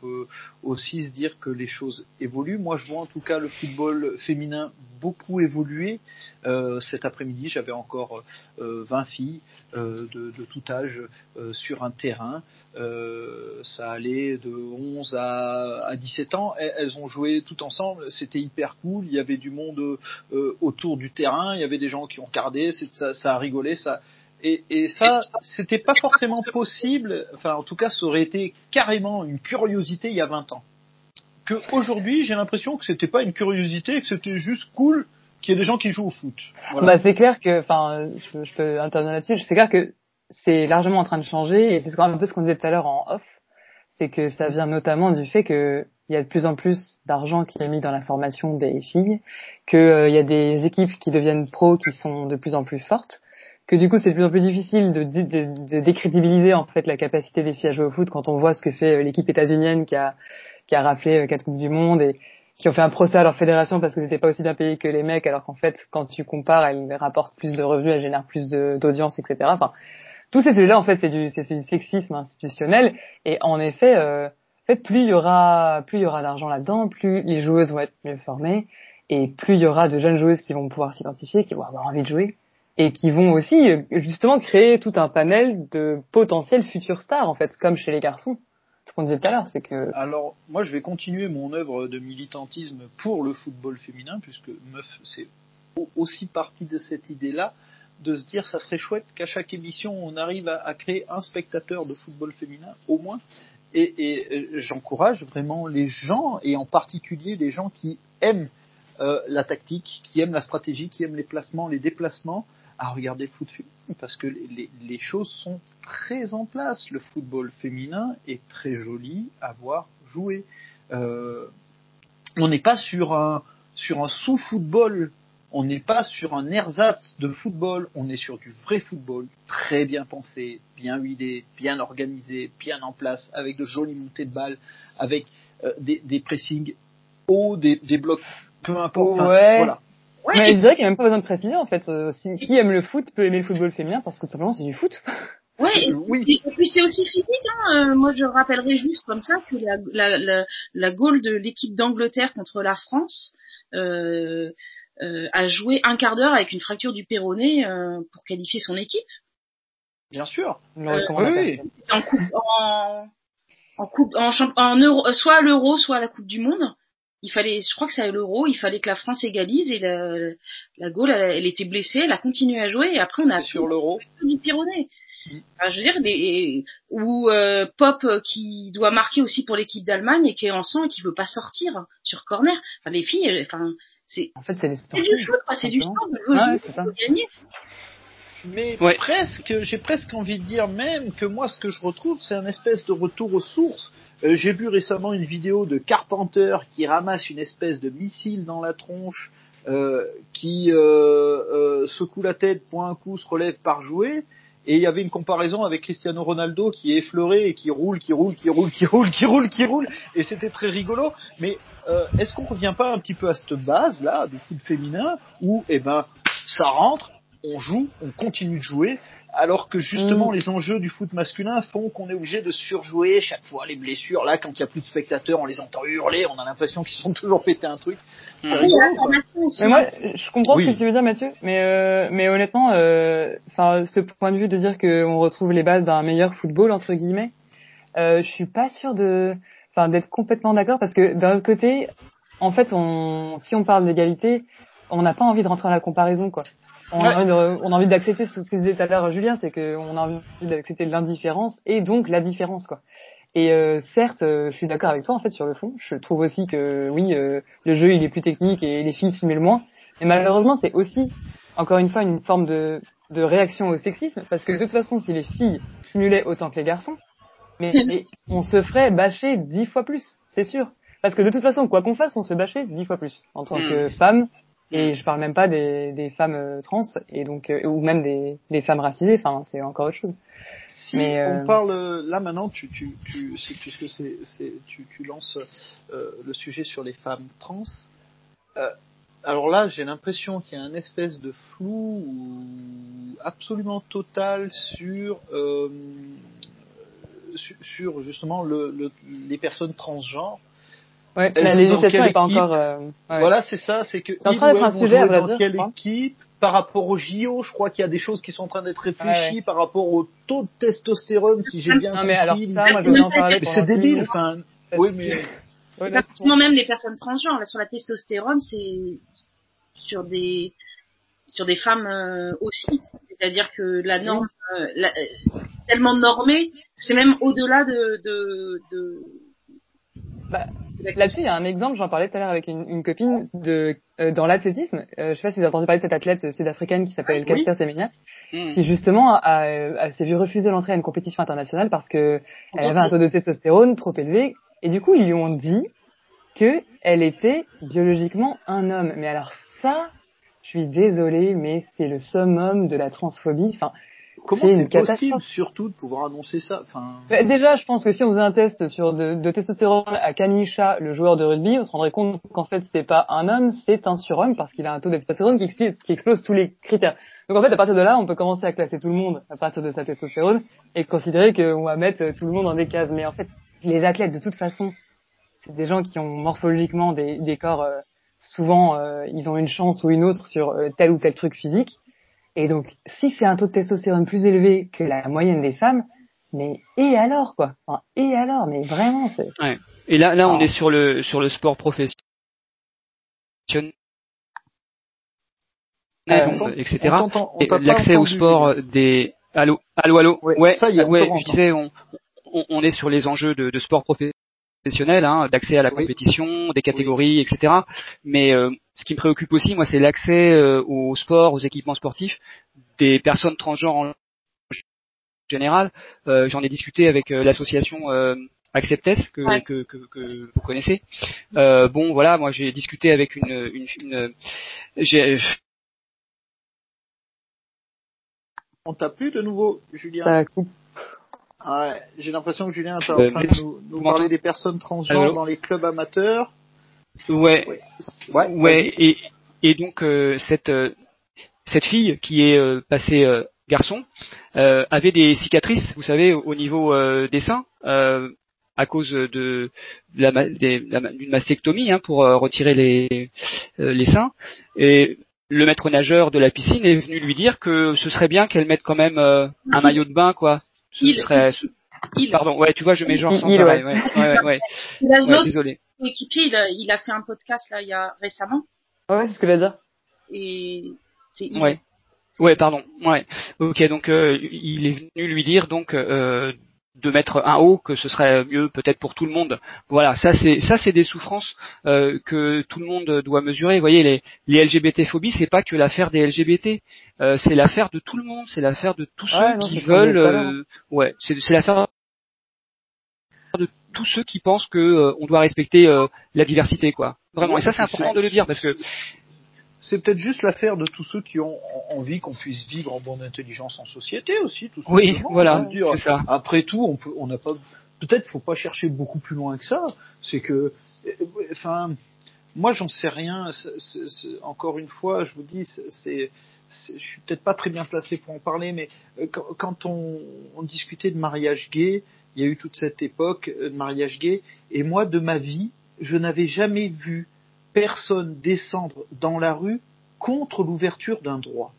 peut aussi se dire que les choses évoluent? Moi, je vois en tout cas le football féminin beaucoup évoluer. Euh, cet après-midi, j'avais encore euh, 20 filles euh, de, tout âge euh, sur un terrain. Euh, ça allait de 11 à, à 17 ans. Elles, ont joué tout ensemble. C'était hyper cool. Il y avait du monde autour du terrain. Il y avait des gens qui ont regardé. Ça, ça a rigolé. Ça, Et, et ça, c'était pas forcément possible. Enfin, en tout cas, ça aurait été carrément une curiosité il y a 20 ans. Que aujourd'hui, j'ai l'impression que c'était pas une curiosité, que c'était juste cool qu'il y ait des gens qui jouent au foot. Voilà. Bah, c'est clair que, enfin, je, peux intervenir là-dessus. C'est clair que c'est largement en train de changer et c'est quand même un peu ce qu'on disait tout à l'heure en off. C'est que ça vient notamment du fait que il y a de plus en plus d'argent qui est mis dans la formation des filles, qu'il euh, y a des équipes qui deviennent pros qui sont de plus en plus fortes, que du coup c'est de plus en plus difficile de, de, de, décrédibiliser en fait la capacité des filles à jouer au foot quand on voit ce que fait euh, l'équipe états-unienne qui a qui a raflé euh, quatre coupes du monde et qui ont fait un procès à leur fédération parce que n'étaient pas aussi bien payées que les mecs alors qu'en fait quand tu compares elles rapportent plus de revenus, elles génèrent plus d'audience etc. Enfin tous ces sujets là en fait c'est du c'est du sexisme institutionnel et en effet euh, en fait, plus il y aura, plus il y aura d'argent là-dedans, plus les joueuses vont être mieux formées, et plus il y aura de jeunes joueuses qui vont pouvoir s'identifier, qui vont avoir envie de jouer, et qui vont aussi euh, justement créer tout un panel de potentiels futurs stars, en fait, comme chez les garçons. Ce qu'on disait tout à l'heure, c'est que. Alors, moi, je vais continuer mon œuvre de militantisme pour le football féminin, puisque Meuf, c'est aussi partie de cette idée-là, de se dire, ça serait chouette qu'à chaque émission, on arrive à, créer un spectateur de football féminin, au moins, et, et j'encourage vraiment les gens, et en particulier les gens qui aiment euh, la tactique, qui aiment la stratégie, qui aiment les placements, les déplacements, à regarder le foot féminin, parce que les, les, choses sont très en place. Le football féminin est très joli à voir jouer. Euh, on n'est pas sur un, sur un sous-football on n'est pas sur un ersatz de football, on est sur du vrai football, très bien pensé, bien huilé, bien organisé, bien en place, avec de jolies montées de balles, avec euh, des, des pressings hauts, des, des blocs, peu importe. Ouais. voilà. Mais je dirais qu'il n'y a même pas besoin de préciser en fait. Euh, si, qui aime le foot peut aimer le football féminin parce que simplement c'est du foot. Ouais, et, oui. et puis c'est aussi physique. Hein. Euh, moi, je rappellerai juste comme ça que la, la, la, la goal de l'équipe d'Angleterre contre la France, euh, euh, a joué un quart d'heure avec une fracture du péroné euh, pour qualifier son équipe. Bien sûr. Euh, oui. En coupe, en, en coupe, en, en euro, soit à l'euro, soit à la Coupe du Monde. Il fallait, je crois que c'est à l'euro, il fallait que la France égalise et la, la Gaule, elle, elle, était blessée, elle a continué à jouer et après on a sur l'euro du Pyrénées. Mm. Enfin, je veux dire, des, ou euh, Pop qui doit marquer aussi pour l'équipe d'Allemagne et qui est en sang et qui veut pas sortir sur corner. Enfin, les filles, enfin, c'est en fait c'est les sportifs. C'est du sport, c'est du sport. C'est ça. Gagner. Mais ouais. presque, j'ai presque envie de dire même que moi ce que je retrouve c'est un espèce de retour aux sources. Euh, j'ai vu récemment une vidéo de Carpenter qui ramasse une espèce de missile dans la tronche, euh, qui euh, euh, secoue la tête, point un coup, se relève par jouer. Et il y avait une comparaison avec Cristiano Ronaldo qui est effleuré et qui roule, qui roule, qui roule, qui roule, qui roule, qui roule. Et c'était très rigolo. Mais euh, est-ce qu'on revient pas un petit peu à cette base là du foot féminin où eh ben ça rentre, on joue, on continue de jouer, alors que justement mm. les enjeux du foot masculin font qu'on est obligé de surjouer chaque fois les blessures. Là, quand il y a plus de spectateurs, on les entend hurler, on a l'impression qu'ils sont toujours pété un truc. Mm. Rigolo, mais moi, je comprends oui. ce que tu veux dire, Mathieu, mais euh, mais honnêtement, enfin, euh, ce point de vue de dire qu'on retrouve les bases d'un meilleur football entre guillemets, euh, je suis pas sûr de enfin d'être complètement d'accord parce que d'un autre côté, en fait, on, si on parle d'égalité, on n'a pas envie de rentrer dans la comparaison, quoi. On ouais. a on a envie d'accepter ce que disait tout à l'heure Julien, c'est qu'on a envie d'accepter l'indifférence et donc la différence, quoi. Et euh, certes, euh, je suis d'accord avec toi en fait sur le fond. Je trouve aussi que oui, euh, le jeu il est plus technique et les filles simulent moins. Mais malheureusement, c'est aussi encore une fois une forme de, de réaction au sexisme parce que de toute façon, si les filles simulaient autant que les garçons, mais, mais on se ferait bâcher dix fois plus, c'est sûr. Parce que de toute façon, quoi qu'on fasse, on se fait bâcher dix fois plus en tant que femme. Et je parle même pas des, des femmes euh, trans et donc euh, ou même des, des femmes racisées. Enfin, c'est encore autre chose. Si Mais, euh... on parle là maintenant, tu tu tu puisque c'est c'est tu tu lances euh, le sujet sur les femmes trans. Alors là, j'ai l'impression qu'il y a un espèce de flou absolument total sur sur justement le, le, les personnes transgenres. Ouais, la législation n'est pas encore. Euh, ouais. Voilà, c'est ça, c'est que c'est en train d'être un sujet à vrai dans dire, quelle équipe par rapport au JO, je crois qu'il y a des choses qui sont en train d'être réfléchies ouais. par rapport au taux de testostérone, si j'ai bien non, compris. mais alors ça, moi je vais en parler. C'est débile, enfin. Oui, mais. Ouais, pratiquement même les personnes transgenres, là, sur la testostérone, c'est sur des sur des femmes euh, aussi. C'est-à-dire que la norme, euh, la- euh, tellement normée, c'est même au-delà de, de, de, Bah, Là-dessus, il y a un exemple, j'en parlais tout à l'heure avec une, une copine de euh, dans l'athlétisme. Euh, je sais pas si vous avez entendu parler de cette athlète sud-africaine qui s'appelle Oui. Casper Semenya, Hmm. qui justement a, a, s'est vu refuser l'entrée à une compétition internationale parce que elle avait un taux de testostérone trop élevé et du coup ils lui ont dit que elle était biologiquement un homme. Mais alors ça, je suis désolée, mais c'est le summum de la transphobie. Enfin, Comment C'est possible, surtout, de pouvoir annoncer ça Enfin, bah, déjà, je pense que si on faisait un test sur de, de testostérone à Camille Chat, le joueur de rugby, on se rendrait compte qu'en fait c'est pas un homme, c'est un surhomme parce qu'il a un taux de testostérone qui, explique- qui explose tous les critères. Donc en fait, à partir de là, on peut commencer à classer tout le monde à partir de sa testostérone et considérer qu'on va mettre tout le monde dans des cases. Mais en fait, les athlètes, de toute façon, c'est des gens qui ont morphologiquement des, des corps, euh, souvent, euh, ils ont une chance ou une autre sur euh, tel ou tel truc physique. Et donc, si c'est un taux de testostérone plus élevé que la moyenne des femmes, mais et alors quoi? Enfin, Et alors? Mais vraiment, c'est Et là, là, on Ah. est sur le sur le sport professionnel, Euh, etc. L'accès au sport des allô allô allô? Ouais, ça y est, on ouais, te je disais on, on on est sur les enjeux de, de sport professionnel, hein, d'accès à la Oui. compétition, des catégories, etc. Mais euh, ce qui me préoccupe aussi, moi, c'est l'accès euh, au sport, aux équipements sportifs des personnes transgenres en général. Euh, J'en ai discuté avec euh, l'association euh, Acceptes que, Ouais. que, que, que vous connaissez. Euh, bon, voilà, moi j'ai discuté avec une, une, une j'ai on t'a plus de nouveau, Julien? Ça coupe. Ouais, J'ai l'impression que Julien est en Euh, train de nous, parler des personnes transgenres dans les clubs amateurs. ouais, Ouais, Ouais, et, et donc euh, cette euh, cette fille qui est euh, passée euh, garçon euh, avait des cicatrices, vous savez, au, au niveau euh, des seins, euh, à cause de d'une mastectomie hein, pour euh, retirer les euh, les seins. Et le maître nageur de la piscine est venu lui dire que ce serait bien qu'elle mette quand même euh, un maillot de bain, quoi. Ce Il- serait, ce- il, pardon, ouais, tu vois, je mets genre sans il, arrêt, ouais. ouais, ouais, ouais, ouais. il a Ouais, Joss, désolé. son équipier, il a, il a fait un podcast là il y a récemment Ouais, c'est ce que je dire. et c'est Ouais. Ouais, pardon. Ouais. Ok, donc euh, il est venu lui dire donc euh, de mettre un haut que ce serait mieux peut-être pour tout le monde. Voilà, ça c'est ça c'est des souffrances euh, que tout le monde doit mesurer. Vous voyez, les, les LGBT phobies, c'est pas que l'affaire des LGBT, euh, c'est l'affaire de tout le monde, c'est l'affaire de tous ceux Ouais, non, qui veulent. euh, ouais, c'est c'est l'affaire de tous ceux qui pensent que euh, on doit respecter euh, la diversité, quoi. Vraiment. Et ça c'est important de le dire parce que C'est peut-être juste l'affaire de tous ceux qui ont en- envie qu'on puisse vivre en bonne intelligence en société aussi. Tout oui, voilà, c'est ça. Après tout, on peut, on n'a pas, peut-être faut pas chercher beaucoup plus loin que ça. C'est que, enfin, moi j'en sais rien. Encore une fois, je vous dis, c'est, je suis peut-être pas très bien placé pour en parler, mais euh, quand, quand on, on discutait de mariage gay, il y a eu toute cette époque euh, de mariage gay, et moi de ma vie, je n'avais jamais vu personne descendre dans la rue contre l'ouverture d'un droit.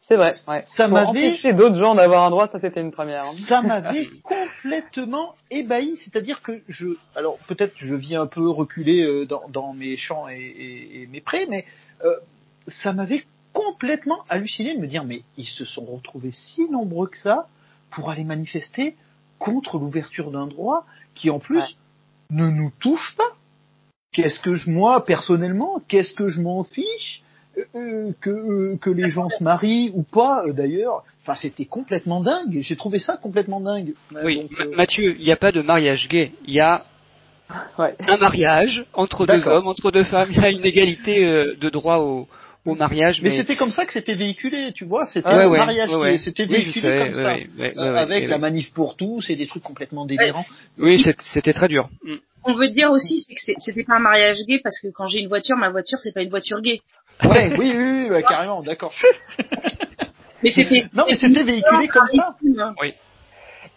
C'est vrai. Ouais. Ça m'avait- empêcher d'autres gens d'avoir un droit, ça c'était une première. hein. ça m'avait complètement ébahi. C'est-à-dire que je, alors peut-être je viens un peu reculer euh, dans, dans mes champs et, et- et mes prés, mais euh, ça m'avait complètement halluciné de me dire mais ils se sont retrouvés si nombreux que ça pour aller manifester contre l'ouverture d'un droit qui en plus Ouais. ne nous touche pas. Qu'est-ce que je, moi personnellement, qu'est-ce que je m'en fiche euh, euh, que euh, que les gens se marient ou pas euh, d'ailleurs? Enfin, c'était complètement dingue. J'ai trouvé ça complètement dingue. Oui, Donc, euh, Mathieu, il n'y a pas de mariage gay. Il y a Ouais. un mariage entre deux hommes, entre deux femmes. Il y a une égalité euh, de droit au, au mariage. mais Mais, c'était comme ça que c'était véhiculé, tu vois. C'était Ouais, ouais, mariage ouais. C'était Oui, véhiculé sais, comme ouais, ça. ouais, ouais, Euh, ouais, avec ouais, la manif pour tous et des trucs complètement délirants. Oui, c'était très dur. On veut dire aussi c'est que c'était pas un mariage gay parce que quand j'ai une voiture, ma voiture c'est pas une voiture gay. Ouais, oui, oui, oui, bah, carrément, d'accord. Mais c'était Non, mais c'était véhiculé comme ça.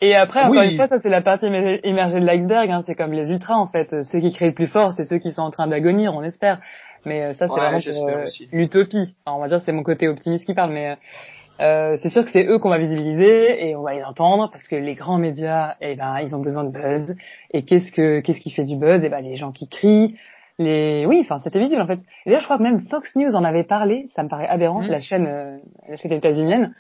Et après, encore Oui. une fois, ça c'est la partie émer- émergée de l'iceberg. Hein. C'est comme les ultras en fait. Ceux qui créent le plus fort, c'est ceux qui sont en train d'agonir, on espère. Mais euh, ça, c'est Ouais, vraiment euh, l'utopie. Enfin, on va dire, c'est mon côté optimiste qui parle, mais euh, euh, c'est sûr que c'est eux qu'on va visibiliser et on va les entendre parce que les grands médias, eh ben, ils ont besoin de buzz. Et qu'est-ce que qu'est-ce qui fait du buzz? Eh ben, les gens qui crient, les, oui, enfin, c'était visible en fait. Et d'ailleurs, je crois que même Fox News en avait parlé. Ça me paraît aberrant. Mhm. La chaîne, euh, la chaîne états-unienne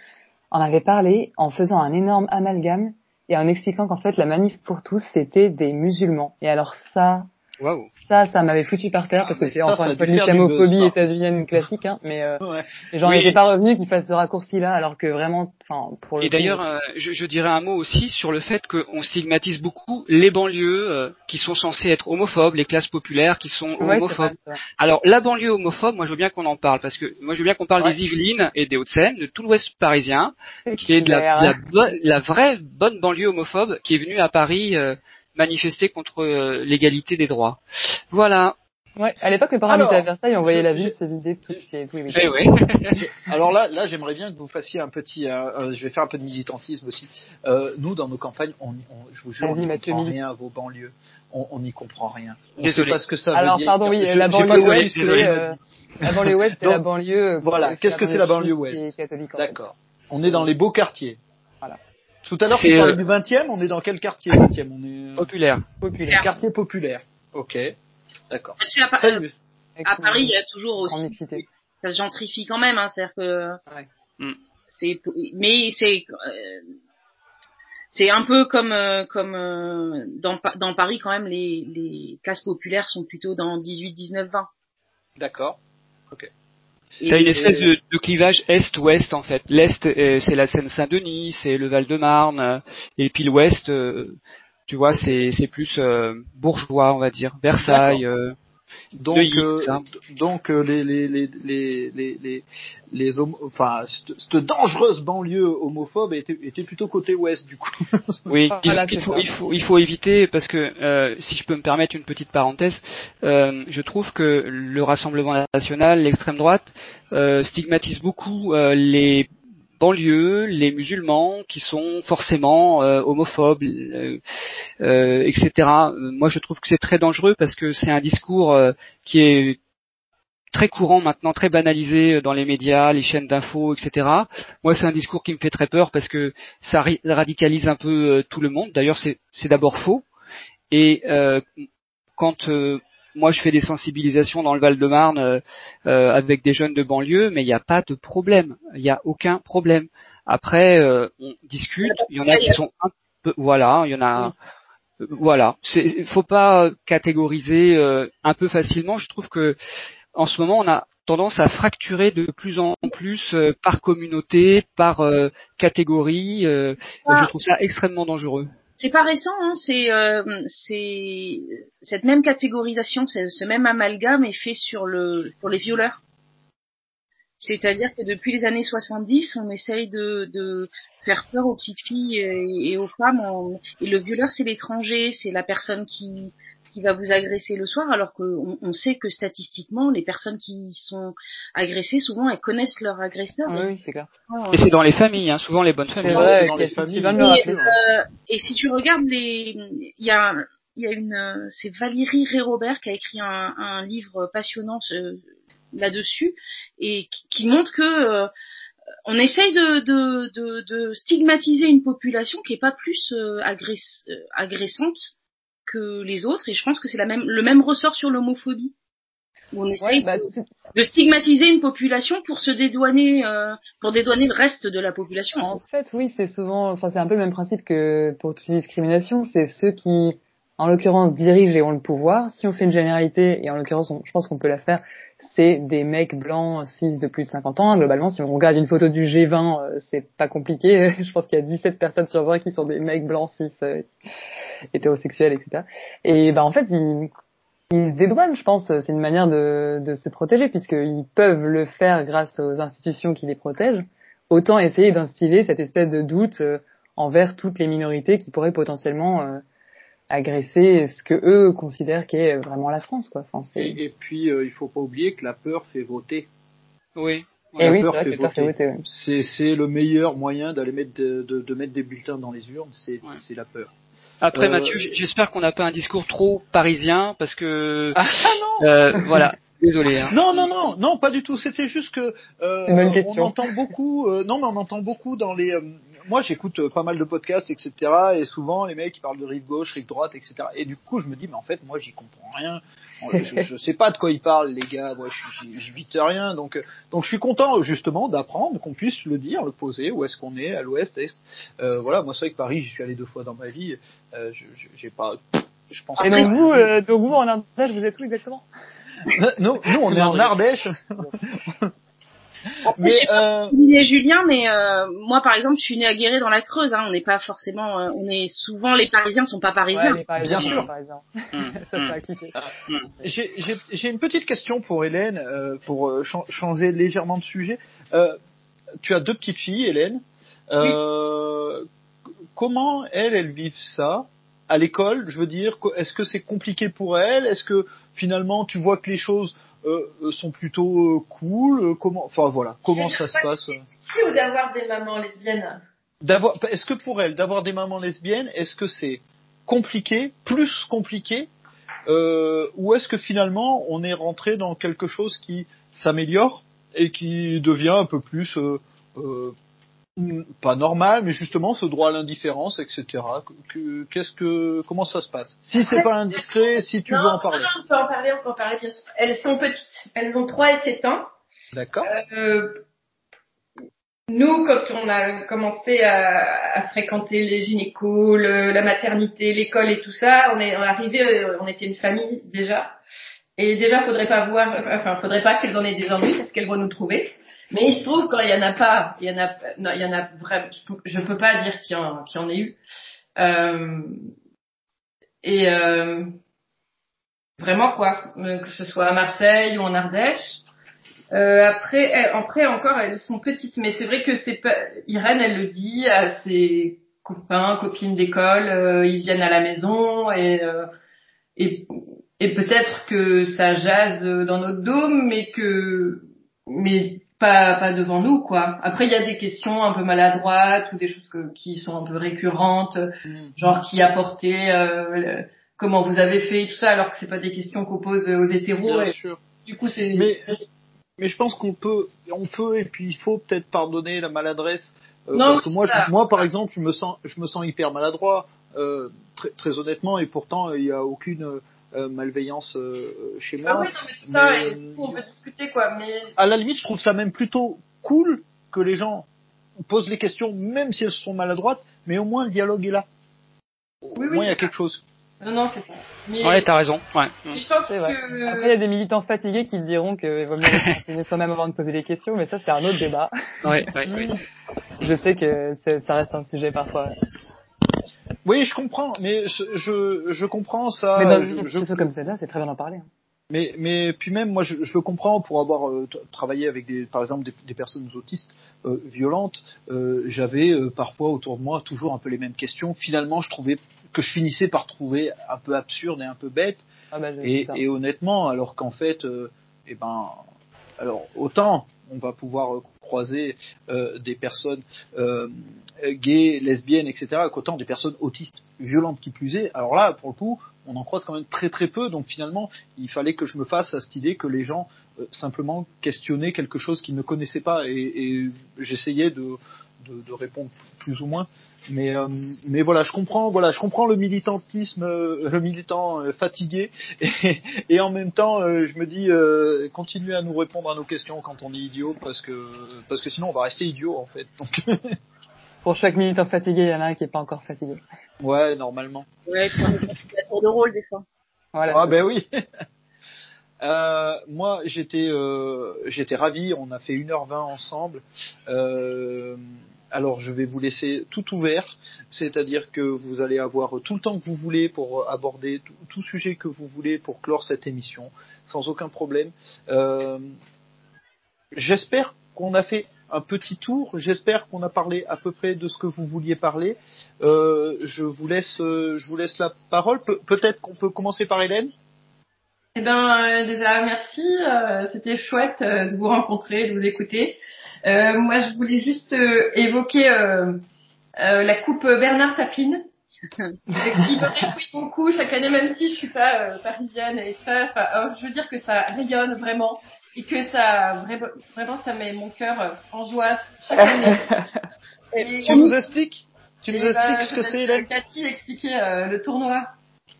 en avait parlé en faisant un énorme amalgame et en expliquant qu'en fait, la manif pour tous c'était des musulmans. Et alors ça, Waouh. ça, ça m'avait foutu par terre Ah, parce que mais c'est encore une fois l'islamophobie états-unienne classique, hein. Mais euh, Ouais. les gens Oui. n'étaient pas revenus qu'ils fassent ce raccourci-là, alors que vraiment, enfin, pour le Et coup, d'ailleurs, euh, je, je dirais un mot aussi sur le fait qu'on stigmatise beaucoup les banlieues euh, qui sont censées être homophobes, les classes populaires qui sont ouais, homophobes. vrai. Alors la banlieue homophobe, moi je veux bien qu'on en parle parce que moi je veux bien qu'on parle Ouais. des Yvelines et des Hauts-de-Seine, de tout l'Ouest parisien, qui est de la, la, la vraie bonne banlieue homophobe qui est venue à Paris euh, manifester contre euh, l'égalité des droits. Voilà. Ouais, à l'époque, mes parents Alors, à Versailles, on voyait la ville se vider tous les, tous les week-ends. ouais. Alors là, là, j'aimerais bien que vous fassiez un petit, euh, euh, je vais faire un peu de militantisme aussi. Euh, nous, dans nos campagnes, on, on- je vous jure, on n'y Mathieu, comprend rien à vos banlieues. On n'y comprend rien. On Désolé. sait pas ce que ça Alors, veut dire. pardon, oui, Je- la banlieue ouest, euh, la banlieue ouest, c'est la banlieue. voilà, qu'est-ce que c'est la banlieue ouest. D'accord. On est dans les beaux quartiers. Tout à l'heure, C'est, tu parlais euh, du 20e, on est dans quel quartier 20e On est euh, Populaire. Populaire. quartier populaire. Ok. D'accord. À, euh, à Paris, il y a toujours aussi, ça se gentrifie quand même, hein, c'est-à-dire que, Ouais. Mm. c'est, mais c'est, euh, c'est un peu comme, euh, comme euh, dans, dans Paris quand même, les, les classes populaires sont plutôt dans 18, 19, 20. D'accord. T'as une espèce de, de clivage est-ouest en fait. L'est euh, c'est la Seine-Saint-Denis, c'est le Val-de-Marne, euh, et puis l'ouest, euh, tu vois, c'est c'est plus bourgeois on va dire, Versailles. Euh, Donc, Neuilly, euh, donc euh, les les les les les les, les homo- enfin cette, cette dangereuse banlieue homophobe était, était plutôt côté ouest du coup. Oui, Voilà, c'est qu'il faut, il faut, il faut éviter parce que euh, si je peux me permettre une petite parenthèse, euh, je trouve que le Rassemblement national, l'extrême droite, euh, stigmatise beaucoup euh, les banlieues, les musulmans qui sont forcément euh, homophobes, euh, euh, etc. Moi, je trouve que c'est très dangereux parce que c'est un discours qui est très courant maintenant, très banalisé dans les médias, les chaînes d'infos, etc. Moi, c'est un discours qui me fait très peur parce que ça radicalise un peu tout le monde. D'ailleurs, c'est d'abord faux. Et quand moi je fais des sensibilisations dans le Val-de-Marne euh, euh, avec des jeunes de banlieue, mais il n'y a pas de problème. Il n'y a aucun problème. Après, euh, on discute. Il y en a qui sont un peu, voilà, il y en a. Voilà, il faut pas catégoriser euh, un peu facilement. Je trouve que en ce moment, on a tendance à fracturer de plus en plus euh, par communauté, par euh, catégorie. euh, Ah. Je trouve ça extrêmement dangereux. C'est pas récent, hein, c'est euh, c'est cette même catégorisation, ce même amalgame est fait sur le sur les violeurs. C'est-à-dire que depuis les années 70, on essaye de, de faire peur aux petites filles et, aux femmes. Et le violeur, c'est l'étranger, c'est la personne qui qui va vous agresser le soir, alors qu'on on sait que statistiquement, les personnes qui sont agressées, souvent, elles connaissent leur agresseur. Oui, oui, c'est clair. Et c'est dans les familles, hein, souvent les bonnes familles. Vrai, c'est dans les familles. Et, euh, et si tu regardes les, il y a, il y a une, c'est Valérie Ré-Robert qui a écrit un, un livre passionnant euh, là-dessus et qui, qui montre que euh, on essaye de, de, de, de stigmatiser une population qui est pas plus euh, agress- euh, agressante que les autres et je pense que c'est la même, le même ressort sur l'homophobie. Où on essaye Ouais, bah, de stigmatiser une population pour se dédouaner, euh, pour dédouaner le reste de la population. En fait, oui, c'est souvent, enfin, c'est un peu le même principe que pour toute discrimination. C'est ceux qui, en l'occurrence, dirigent et ont le pouvoir. Si on fait une généralité, et en l'occurrence, je pense qu'on peut la faire, c'est des mecs blancs, cis de plus de 50 ans. Globalement, si on regarde une photo du G20, euh, c'est pas compliqué. je pense qu'il y a 17 personnes sur 20 qui sont des mecs blancs, cis, euh, hétérosexuels, etc. Et ben, en fait, ils, ils dédouanent, je pense. C'est une manière de, de se protéger, puisqu'ils peuvent le faire grâce aux institutions qui les protègent. Autant essayer d'instiller cette espèce de doute euh, envers toutes les minorités qui pourraient potentiellement euh, agresser ce que eux considèrent qu'est vraiment la France, quoi. Enfin. Et, et puis euh, il faut pas oublier que la peur fait voter. Oui. Et la oui, peur vrai fait que peur fait voter. C'est c'est le meilleur moyen d'aller mettre de, de, de mettre des bulletins dans les urnes, c'est Ouais. c'est la peur. Après Euh, Mathieu, j'espère qu'on n'a pas un discours trop parisien parce que Ah non euh, voilà. Désolé. Hein. Non, non, non, non, pas du tout. C'était juste que euh, Une bonne on question. entend beaucoup. euh, non, mais on entend beaucoup dans les. Euh, moi, j'écoute euh, pas mal de podcasts, etc. Et souvent, les mecs ils parlent de rive gauche, rive droite, etc. Et du coup, je me dis, mais en fait, moi, j'y comprends rien. je, je sais pas de quoi ils parlent, les gars. Moi, je, vite rien. Donc, euh, donc, je suis content justement d'apprendre qu'on puisse le dire, le poser. Où est-ce qu'on est, à l'ouest, est. Euh, voilà. Moi, c'est vrai que Paris, j'y suis allé deux fois dans ma vie. Euh, je, je- j'ai pas. Je pense. Et donc vous, euh, donc vous en Ardèche, vous êtes où exactement? Nous, nous, on est en Ardèche. Mais euh, Julien, mais euh, moi par exemple, je suis né à Guéret dans la Creuse. Hein, on n'est pas forcément, euh, on est souvent les Parisiens sont pas parisiens. Ouais, les Parisiens, Bien sûr. Parisiens. J'ai- J'ai j'ai une petite question pour Hélène, euh, pour euh, chan- changer légèrement de sujet. Euh, tu as deux petites filles, Hélène. Euh, c- Comment elles, elles vivent ça à l'école? Je veux dire, est-ce que c'est compliqué pour elles? Est-ce que finalement tu vois que les choses sont plutôt euh, cool Euh, Comment Enfin voilà, comment ça se passe Si ou d'avoir des mamans lesbiennes. D'avoir, est-ce que pour elles, d'avoir des mamans lesbiennes, est-ce que c'est compliqué, plus compliqué, euh, ou est-ce que finalement on est rentré dans quelque chose qui s'améliore et qui devient un peu plus euh, euh, pas normal, mais justement ce droit à l'indifférence, etc. Que- que- Qu'est-ce que, comment ça se passe? Si c'est pas indiscret, si tu non, veux en parler. non, on peut en parler, on peut en parler bien sûr. Elles sont petites, elles ont 3 et 7 ans. D'accord. Euh, nous, quand on a commencé à, à fréquenter les gynécos, le- la maternité, l'école et tout ça, on est, on est arrivé, euh, on était une famille déjà. Et déjà, faudrait pas voir, enfin, faudrait pas qu'elles en aient des ennuis parce qu'elles vont nous trouver. Mais il se trouve quand il y en a pas, il y en a, non, il y en a vraiment, je peux, pas dire qu'il y en, qu'il en ait eu. Euh, et euh, vraiment quoi, euh, que ce soit à Marseille ou en Ardèche. Euh, après, elles- après encore, elles sont petites, mais c'est vrai que c'est pas. Irène, elle le dit à ses copains, copines d'école, euh, ils viennent à la maison et euh, et, et peut-être que ça jase dans notre dôme, mais que mais pas pas devant nous quoi. Après, il y a des questions un peu maladroites ou des choses que, qui sont un peu récurrentes, genre qui a porté, euh, le- comment vous avez fait tout ça, alors que c'est pas des questions qu'on pose aux hétéros. Bien Et, sûr. du coup, c'est Mais, mais je pense qu'on peut, on peut et puis il faut peut-être pardonner la maladresse. euh, Non, parce que moi, je- moi, par exemple, je me sens, je me sens hyper maladroit, euh, très, très honnêtement, et pourtant il n'y a aucune euh, malveillance euh, chez moi. Ah oui, non, mais c'est ça, Mais, et du coup, on peut discuter, quoi, mais... À la limite, je trouve ça même plutôt cool que les gens posent les questions, même si elles sont maladroites, mais au moins le dialogue est là. Au Oui, oui, moins il y a quelque chose. Non, non, c'est ça. Mais, Ouais, t'as raison. Ouais. je pense C'est vrai. que... Après, il y a des militants fatigués qui diront qu'il vaut mieux se renseigner soi-même avant de poser des questions, mais ça, c'est un autre débat. Ouais, ouais, ouais. Je sais que ça reste un sujet parfois. Oui, je comprends, mais je, je, je comprends ça. mais dans je- je- situation comme celle-là, c'est très bien d'en parler. hein. Mais, mais puis même, moi, je, je le comprends pour avoir euh, travaillé avec des, par exemple, des, des personnes autistes euh, violentes. euh, J'avais parfois autour de moi toujours un peu les mêmes questions. Finalement, je trouvais que je finissais par trouver un peu absurde et un peu bête. Ah je- Et, et honnêtement, alors qu'en fait, eh ben, alors autant on va pouvoir croiser euh, des personnes euh, gays, lesbiennes, etc., qu'autant des personnes autistes violentes qui plus est. Alors là, pour le coup, on en croise quand même très très peu. Donc finalement, il fallait que je me fasse à cette idée que les gens euh, simplement questionnaient quelque chose qu'ils ne connaissaient pas, et, j'essayais de répondre plus ou moins. Mais euh, mais voilà, je comprends, voilà, je comprends le militantisme, euh, le militant euh, fatigué, et, et en même temps, euh, je me dis, euh, continuez à nous répondre à nos questions quand on est idiot, parce que parce que sinon on va rester idiot en fait. Donc Pour chaque militant fatigué, il y en a un qui est pas encore fatigué. ouais, normalement. Ouais, tour de rôle des fois. Voilà. Ah ben oui. Euh, moi, j'étais euh, j'étais ravi. On a fait 1h20 ensemble. Euh, alors, je vais vous laisser tout ouvert, c'est-à-dire que vous allez avoir tout le temps que vous voulez pour aborder tout, sujet que vous voulez pour clore cette émission, sans aucun problème. Euh, J'espère qu'on a fait un petit tour. J'espère qu'on a parlé à peu près de ce que vous vouliez parler. Euh, je vous laisse, euh, je vous laisse la parole. Pe- Peut-être qu'on peut commencer par Hélène? Eh ben, euh, déjà, merci. euh, C'était chouette euh, de vous rencontrer, de vous écouter. Euh, moi, je voulais juste euh, évoquer euh, euh, la coupe Bernard Tapine, qui me réjouit beaucoup chaque année, même si je suis pas euh, parisienne et ça. enfin, euh, je veux dire que ça rayonne vraiment et que ça vraiment, ça met mon cœur en joie chaque année. Et- Tu nous expliques? Tu nous expliques bah, ce que c'est, Hélène? Cathy expliquer euh, le tournoi.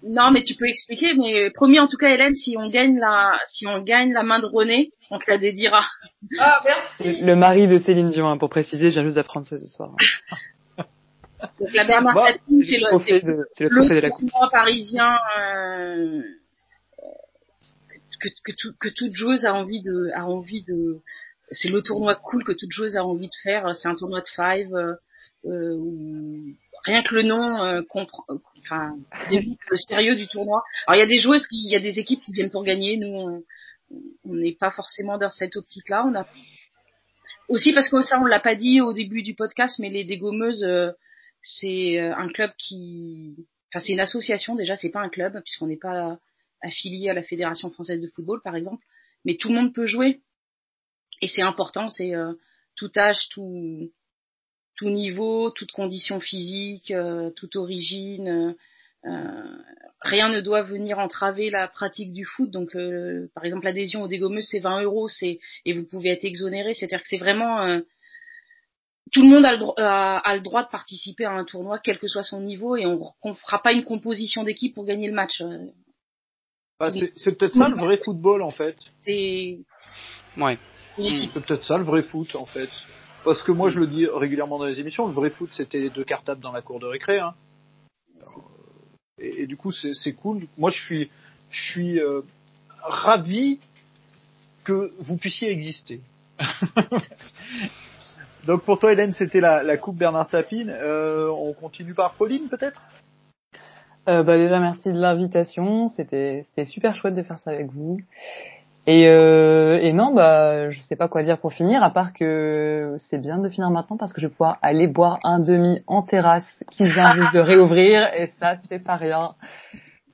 Non, mais tu peux expliquer. Mais promis, en tout cas, Hélène, si on gagne la, si on gagne la main de René, on te la dédiera. Ah, merci. Le mari de Céline Dion, hein, pour préciser, je viens juste d'apprendre ça ce soir. Donc la Bernard Tapie, c'est Le le, trophée de, c'est le trophée de le la coupe. tournoi parisien euh, que, que, tout- que toute joueuse a envie de, a envie de. C'est le tournoi cool que toute joueuse a envie de faire. C'est un tournoi de five. Euh, euh, où rien que le nom euh, comprend, euh, enfin, le sérieux du tournoi. Alors il y a des joueuses qui, il y a des équipes qui viennent pour gagner. Nous, on on n'est pas forcément dans cette optique-là. On a aussi parce que ça, on l'a pas dit au début du podcast, mais les dégommeuses, euh, c'est euh, un club qui, enfin c'est une association déjà, c'est pas un club puisqu'on n'est pas affilié à la fédération française de football par exemple, mais tout le monde peut jouer et c'est important, c'est euh, tout âge, tout tout niveau, toute condition physique, euh, toute origine. euh, euh, rien ne doit venir entraver la pratique du foot. Donc, euh, par exemple, l'adhésion aux dégommeuses, c'est 20 euros, c'est et vous pouvez être exonéré. C'est-à-dire que c'est vraiment euh, tout le monde a le, dro- a, a le droit de participer à un tournoi, quel que soit son niveau, et on ne fera pas une composition d'équipe pour gagner le match. Bah, c'est peut-être ça le vrai football en fait. C'est Ouais. peut-être ça le vrai foot en fait. Parce que moi je le dis régulièrement dans les émissions, le vrai foot c'était les deux cartables dans la cour de récré. Hein. Et, et du coup c'est cool. Moi je suis je suis euh, ravi que vous puissiez exister. Donc pour toi Hélène c'était la, la coupe Bernard Tapine. Euh, on continue par Pauline peut-être? Euh, bah déjà merci de l'invitation, c'était super chouette de faire ça avec vous. Et euh, et non bah je sais pas quoi dire pour finir à part que c'est bien de finir maintenant parce que je vais pouvoir aller boire un demi en terrasse qui vient juste de réouvrir et ça c'est pas rien.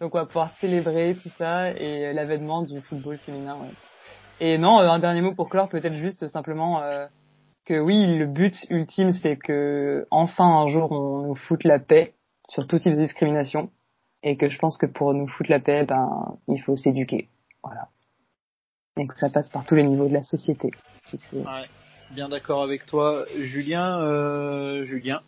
Donc on va pouvoir célébrer tout ça et l'avènement du football féminin. ouais. Et non euh, un dernier mot pour clore peut-être juste simplement euh, que oui le but ultime c'est que enfin un jour on nous foute la paix sur tout type de discrimination et que je pense que pour nous foutre la paix, ben, il faut s'éduquer. Voilà. Et que ça passe par tous les niveaux de la société. Si c'est- Ouais. Bien d'accord avec toi, Julien. Euh, Julien.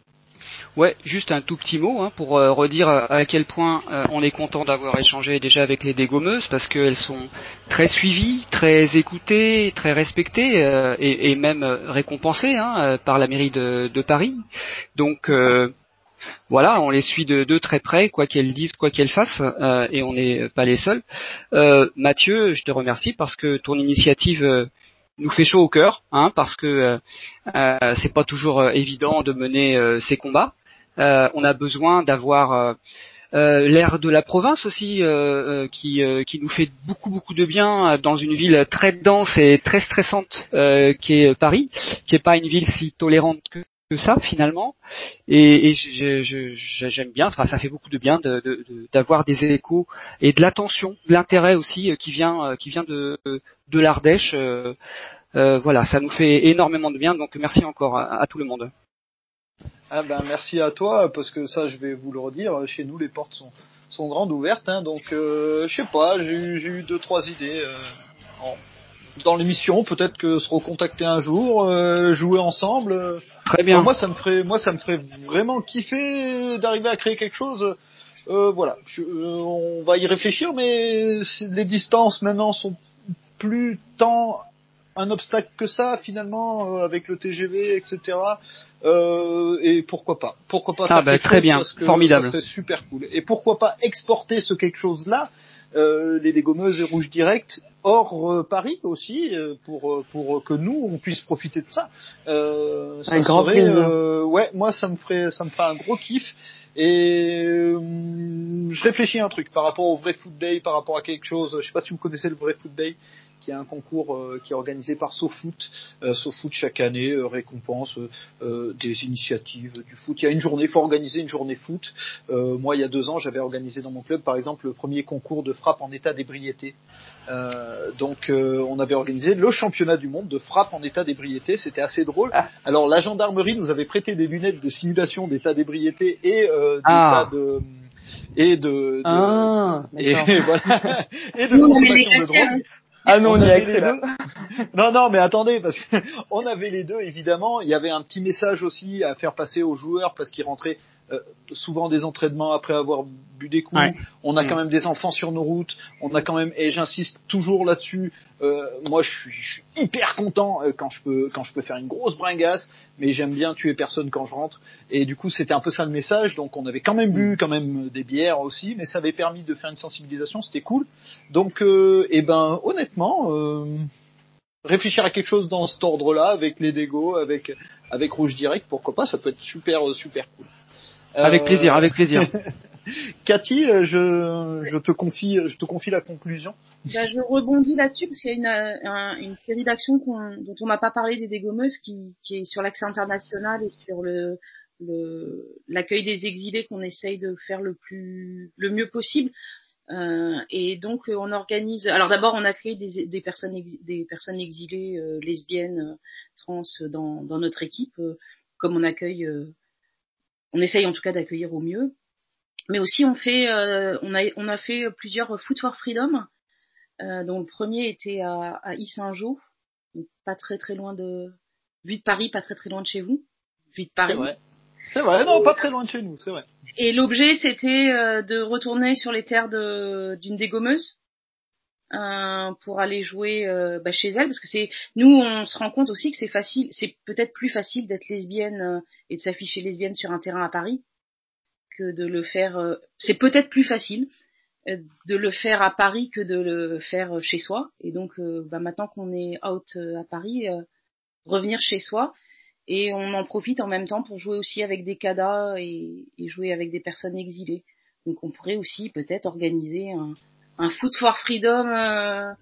Ouais, juste un tout petit mot hein, pour euh, redire à quel point euh, on est content d'avoir échangé déjà avec les dégommeuses parce qu'elles sont très suivies, très écoutées, très respectées euh, et, et même euh, récompensées hein, euh, par la mairie de, de Paris. Donc euh, voilà, on les suit de, de très près, quoi qu'elles disent, quoi qu'elles fassent, euh, et on n'est pas les seuls. Euh, Mathieu, je te remercie parce que ton initiative euh, nous fait chaud au cœur, hein, parce que c'est pas toujours évident de mener ces combats. On a besoin d'avoir l'air de la province aussi, qui, qui nous fait beaucoup beaucoup de bien dans une ville très dense et très stressante qui est Paris, qui est pas une ville si tolérante que, que ça finalement. Et, j'aime bien, ça fait beaucoup de bien d'avoir des échos et de l'attention, de l'intérêt aussi euh, qui vient euh, qui vient de de l'Ardèche. euh, voilà, ça nous fait énormément de bien, donc merci encore à, tout le monde. Ah ben merci à toi parce que ça je vais vous le redire. Chez nous les portes sont sont grandes ouvertes, hein, donc je sais pas. J'ai eu deux trois idées dans l'émission. Peut-être que se recontacter un jour, euh, jouer ensemble. euh, Très bien. Enfin, moi, ça me ferait, moi, ça me ferait vraiment kiffer d'arriver à créer quelque chose. Euh, voilà, Je- euh, on va y réfléchir, mais c'est- les distances maintenant sont plus tant un obstacle que ça finalement euh, avec le TGV, etc. Euh, et pourquoi pas Pourquoi pas Ah, bah, très chose bien. parce que Formidable. serait super cool. Et pourquoi pas exporter ce quelque chose-là, euh, les dégommeuses et rouges direct hors euh, Paris aussi, euh, pour euh, pour que nous on puisse profiter de ça. Euh, ça Avec grand serait, euh, ouais, moi ça me ferait ça me ferait un gros kiff. Et je réfléchis à un truc par rapport au vrai Food Day, par rapport à quelque chose. Je sais pas si vous connaissez le vrai Food Day, qui est un concours euh, qui est organisé par SoFoot. Euh, SoFoot chaque année euh, récompense des initiatives du foot. Il y a une journée, il faut organiser une journée foot. Euh, moi, il y a deux ans, j'avais organisé dans mon club, par exemple, le premier concours de frappe en état d'ébriété. Euh, donc, euh, on avait organisé le championnat du monde de frappe en état d'ébriété. C'était assez drôle. Ah. Alors, la gendarmerie nous avait prêté des lunettes de simulation d'état d'ébriété et euh, Ah. d'état de et de, de- Ah, et voilà et de consommation de drogue. Ah non, on y avait a les accès là. deux. Non, non, mais attendez, parce qu'on avait les deux, évidemment. Il y avait un petit message aussi à faire passer aux joueurs parce qu'ils rentraient euh, souvent des entraînements après avoir bu des coups. Ouais. On a Mm. quand même des enfants sur nos routes. On a quand même, et j'insiste toujours là-dessus. euh, moi, je suis, je suis hyper content euh, quand je peux quand je peux faire une grosse bringasse, mais j'aime bien tuer personne quand je rentre. Et du coup, c'était un peu ça le message. Donc, on avait quand même bu quand même des bières aussi, mais ça avait permis de faire une sensibilisation. C'était cool. Donc, euh, eh ben, honnêtement. Euh, réfléchir à quelque chose dans cet ordre-là, avec les dégos, avec avec Rouge Direct, pourquoi pas, ça peut être super euh, super cool. Avec Euh, plaisir, avec plaisir. Cathy, euh, je je te confie je te confie la conclusion. Bah, je rebondis là-dessus parce qu'il y a une, euh, un- une série d'actions dont on n'a pas parlé des dégommeuses qui, qui est sur l'accès international et sur le le- l'accueil des exilés qu'on essaye de faire le plus le mieux possible. Euh, et donc on organise. Alors d'abord on accueille des, des personnes ex- des personnes exilées euh, lesbiennes, trans dans, dans notre équipe, euh, comme on accueille. On essaye en tout cas d'accueillir au mieux. Mais aussi on fait euh, on a on a fait plusieurs Foot for Freedom euh, dont le premier était à, à Issingeau, pas très très loin de, vu de Paris, pas très très loin de chez vous, vu de Paris. C'est vrai. C'est vrai, non, pas très loin de chez nous, c'est vrai. Et l'objet c'était euh, de retourner sur les terres d'une dégommeuse pour aller jouer euh, bah, chez elle, parce que c'est nous on se rend compte aussi que c'est facile, c'est peut-être plus facile d'être lesbienne euh, et de s'afficher lesbienne sur un terrain à Paris que de le faire. euh, c'est peut-être plus facile de le faire à Paris que de le faire chez soi. Et donc, bah, maintenant qu'on est out à Paris, revenir chez soi. Et on en profite en même temps pour jouer aussi avec des CADA et, et jouer avec des personnes exilées. Donc, on pourrait aussi peut-être organiser un, un Foot for Freedom. euh,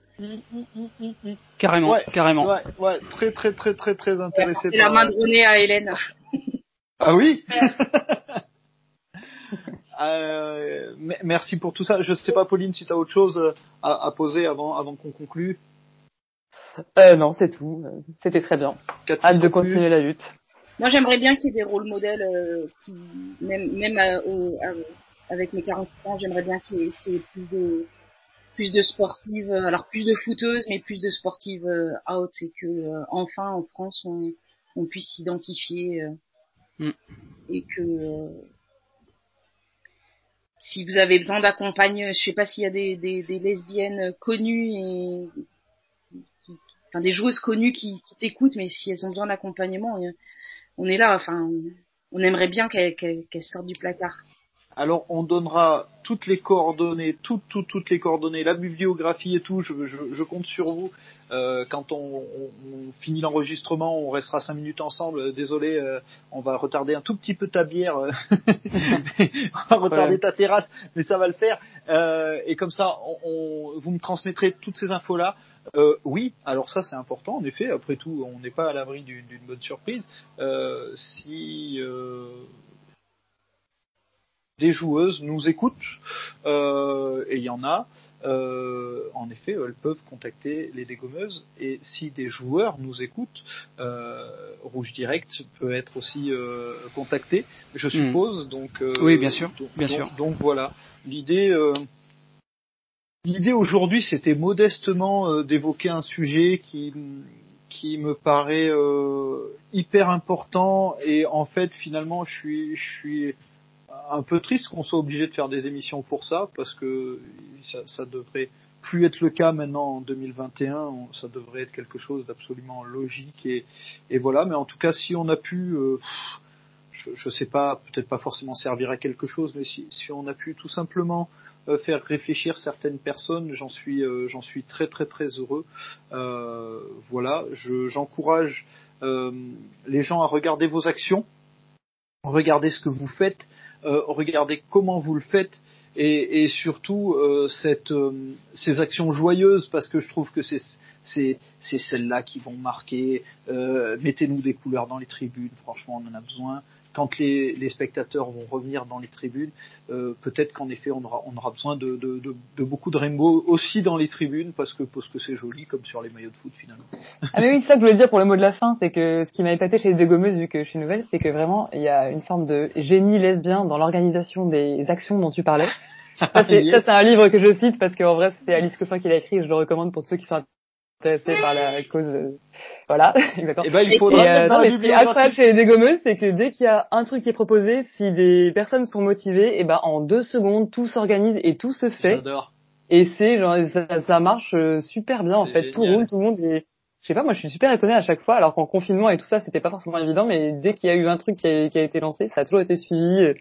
Carrément, Ouais, carrément. Ouais, ouais, très très très très très intéressé C'est la main de René à Hélène. Ah oui Euh, me- merci pour tout ça. Je sais pas, Pauline, si tu as autre chose euh, à, à poser avant, avant qu'on conclue. Euh, non, c'est tout. C'était très bien. Hâte de continuer la lutte. Moi, j'aimerais bien qu'il y ait des rôles modèles, euh, qui, même, même euh, avec mes 40 ans, j'aimerais bien qu'il y, ait- qu'il y ait plus de, plus de sportives, euh, alors plus de footeuses, mais plus de sportives euh, out, et que euh, enfin en France, on, on puisse s'identifier euh, Mm. et que euh, si vous avez besoin d'accompagner, je sais pas s'il y a des, des, des lesbiennes connues et qui- enfin des joueuses connues qui, qui t'écoutent, mais si elles ont besoin d'accompagnement, on- est là. Enfin, on aimerait bien qu'elles qu'elles sortent du placard. Alors, on donnera toutes les coordonnées, toutes, toutes, toutes les coordonnées, la bibliographie et tout. Je, je, je compte sur vous. Euh, quand on, on- on finit l'enregistrement, on restera cinq minutes ensemble. Euh, Désolé, euh, on va retarder un tout petit peu ta bière. euh. on va retarder ta terrasse, mais ça va le faire. Euh, et comme ça, on, on- vous me transmettrez toutes ces infos-là. Euh, oui, alors ça c'est important. En effet, après tout, on n'est pas à l'abri d'une d'une bonne surprise. Euh, si euh, des joueuses nous écoutent, euh, et il y en a, euh, en effet, elles peuvent contacter les dégommeuses. Et si des joueurs nous écoutent, euh, Rouge Direct peut être aussi euh, contacté, je suppose. Donc, euh, Oui, bien sûr, donc- bien donc- sûr. Donc voilà, l'idée. euh, L'idée aujourd'hui, c'était modestement euh, d'évoquer un sujet qui qui me paraît euh, hyper important et en fait finalement je suis je suis un peu triste qu'on soit obligé de faire des émissions pour ça parce que ça, ça devrait plus être le cas maintenant en 2021 on- ça devrait être quelque chose d'absolument logique et, et voilà. Mais en tout cas si on a pu euh, je, je sais pas peut-être pas forcément servir à quelque chose mais si, si on a pu tout simplement euh, faire réfléchir certaines personnes j'en suis euh, j'en suis très très très heureux. Euh, voilà. Je- j'encourage euh, les gens à regarder vos actions regardez ce que vous faites regardez comment vous le faites et, surtout euh, cette, euh, ces actions joyeuses parce que je trouve que c'est c'est celles-là qui vont marquer. Euh, Mettez-nous des couleurs dans les tribunes, franchement on en a besoin. Quand les, les spectateurs vont revenir dans les tribunes, euh, peut-être qu'en effet on aura, on aura besoin de, de, de, de beaucoup de rainbow aussi dans les tribunes parce que parce que c'est joli comme sur les maillots de foot finalement. Ah mais oui, c'est ça que je voulais dire pour le mot de la fin, c'est que ce qui m'a épaté chez les dégommeuses, vu que je suis nouvelle, c'est que vraiment, il y a une forme de génie lesbien dans l'organisation des actions dont tu parlais. Ça, c'est Yes. ça, c'est un livre que je cite parce qu'en vrai, c'est Alice Coffin qui l'a écrit et je le recommande pour ceux qui sont intéressé par la cause. euh, voilà, exactement. Et ben il Et, faudra le euh, dans non, la bibliographie. chez les dégommeuses, c'est que dès qu'il y a un truc qui est proposé, si des personnes sont motivées, et ben en deux secondes, tout s'organise et tout se fait. J'adore. Et c'est genre ça, ça marche euh, super bien en C'est fait. Tout génial. roule, tout le monde est. Je sais pas, moi je suis super étonné à chaque fois, alors qu'en confinement et tout ça, c'était pas forcément évident, mais dès qu'il y a eu un truc qui a, qui a été lancé, ça a toujours été suivi euh,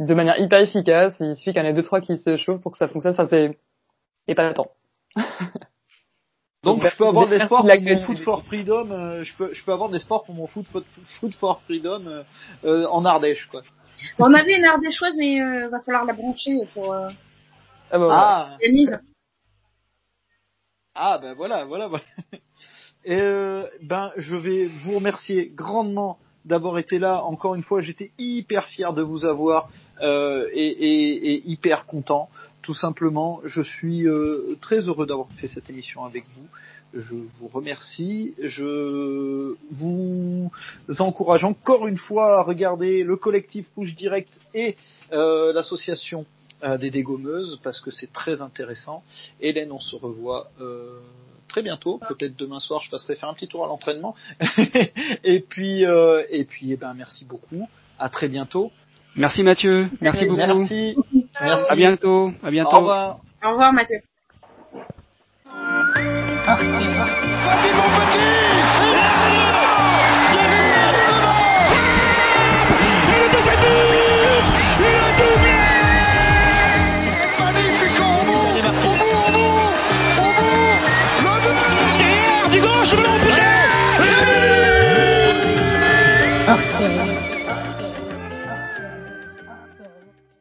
de manière hyper efficace. Il suffit qu'il y en ait deux trois qui se chauffent pour que ça fonctionne. Enfin c'est épatant. Donc Donc, je peux avoir de l'espoir pour mon. Food for Freedom. euh, je peux je peux avoir de l'espoir pour mon Food for, Food for Freedom euh, euh, en Ardèche quoi. On avait une ardéchoise, mais euh, va falloir la brancher pour euh, Ah, bah. Ah ah ben voilà voilà voilà. Et euh, ben je vais vous remercier grandement d'avoir été là. Encore une fois, j'étais hyper fier de vous avoir euh, et, et, et hyper content. Tout simplement, je suis euh, très heureux d'avoir fait cette émission avec vous. Je vous remercie. Je vous encourage encore une fois à regarder le collectif Push Direct et euh, l'association euh, des dégommeuses parce que c'est très intéressant. Hélène, on se revoit euh, très bientôt. Peut-être demain soir, je passerai faire un petit tour à l'entraînement. et puis, euh, et puis, eh ben, merci beaucoup. À très bientôt. Merci Mathieu, merci beaucoup. Merci. Merci. À bientôt, à bientôt. Au revoir. Au revoir Mathieu. Série. Vas-y mon petit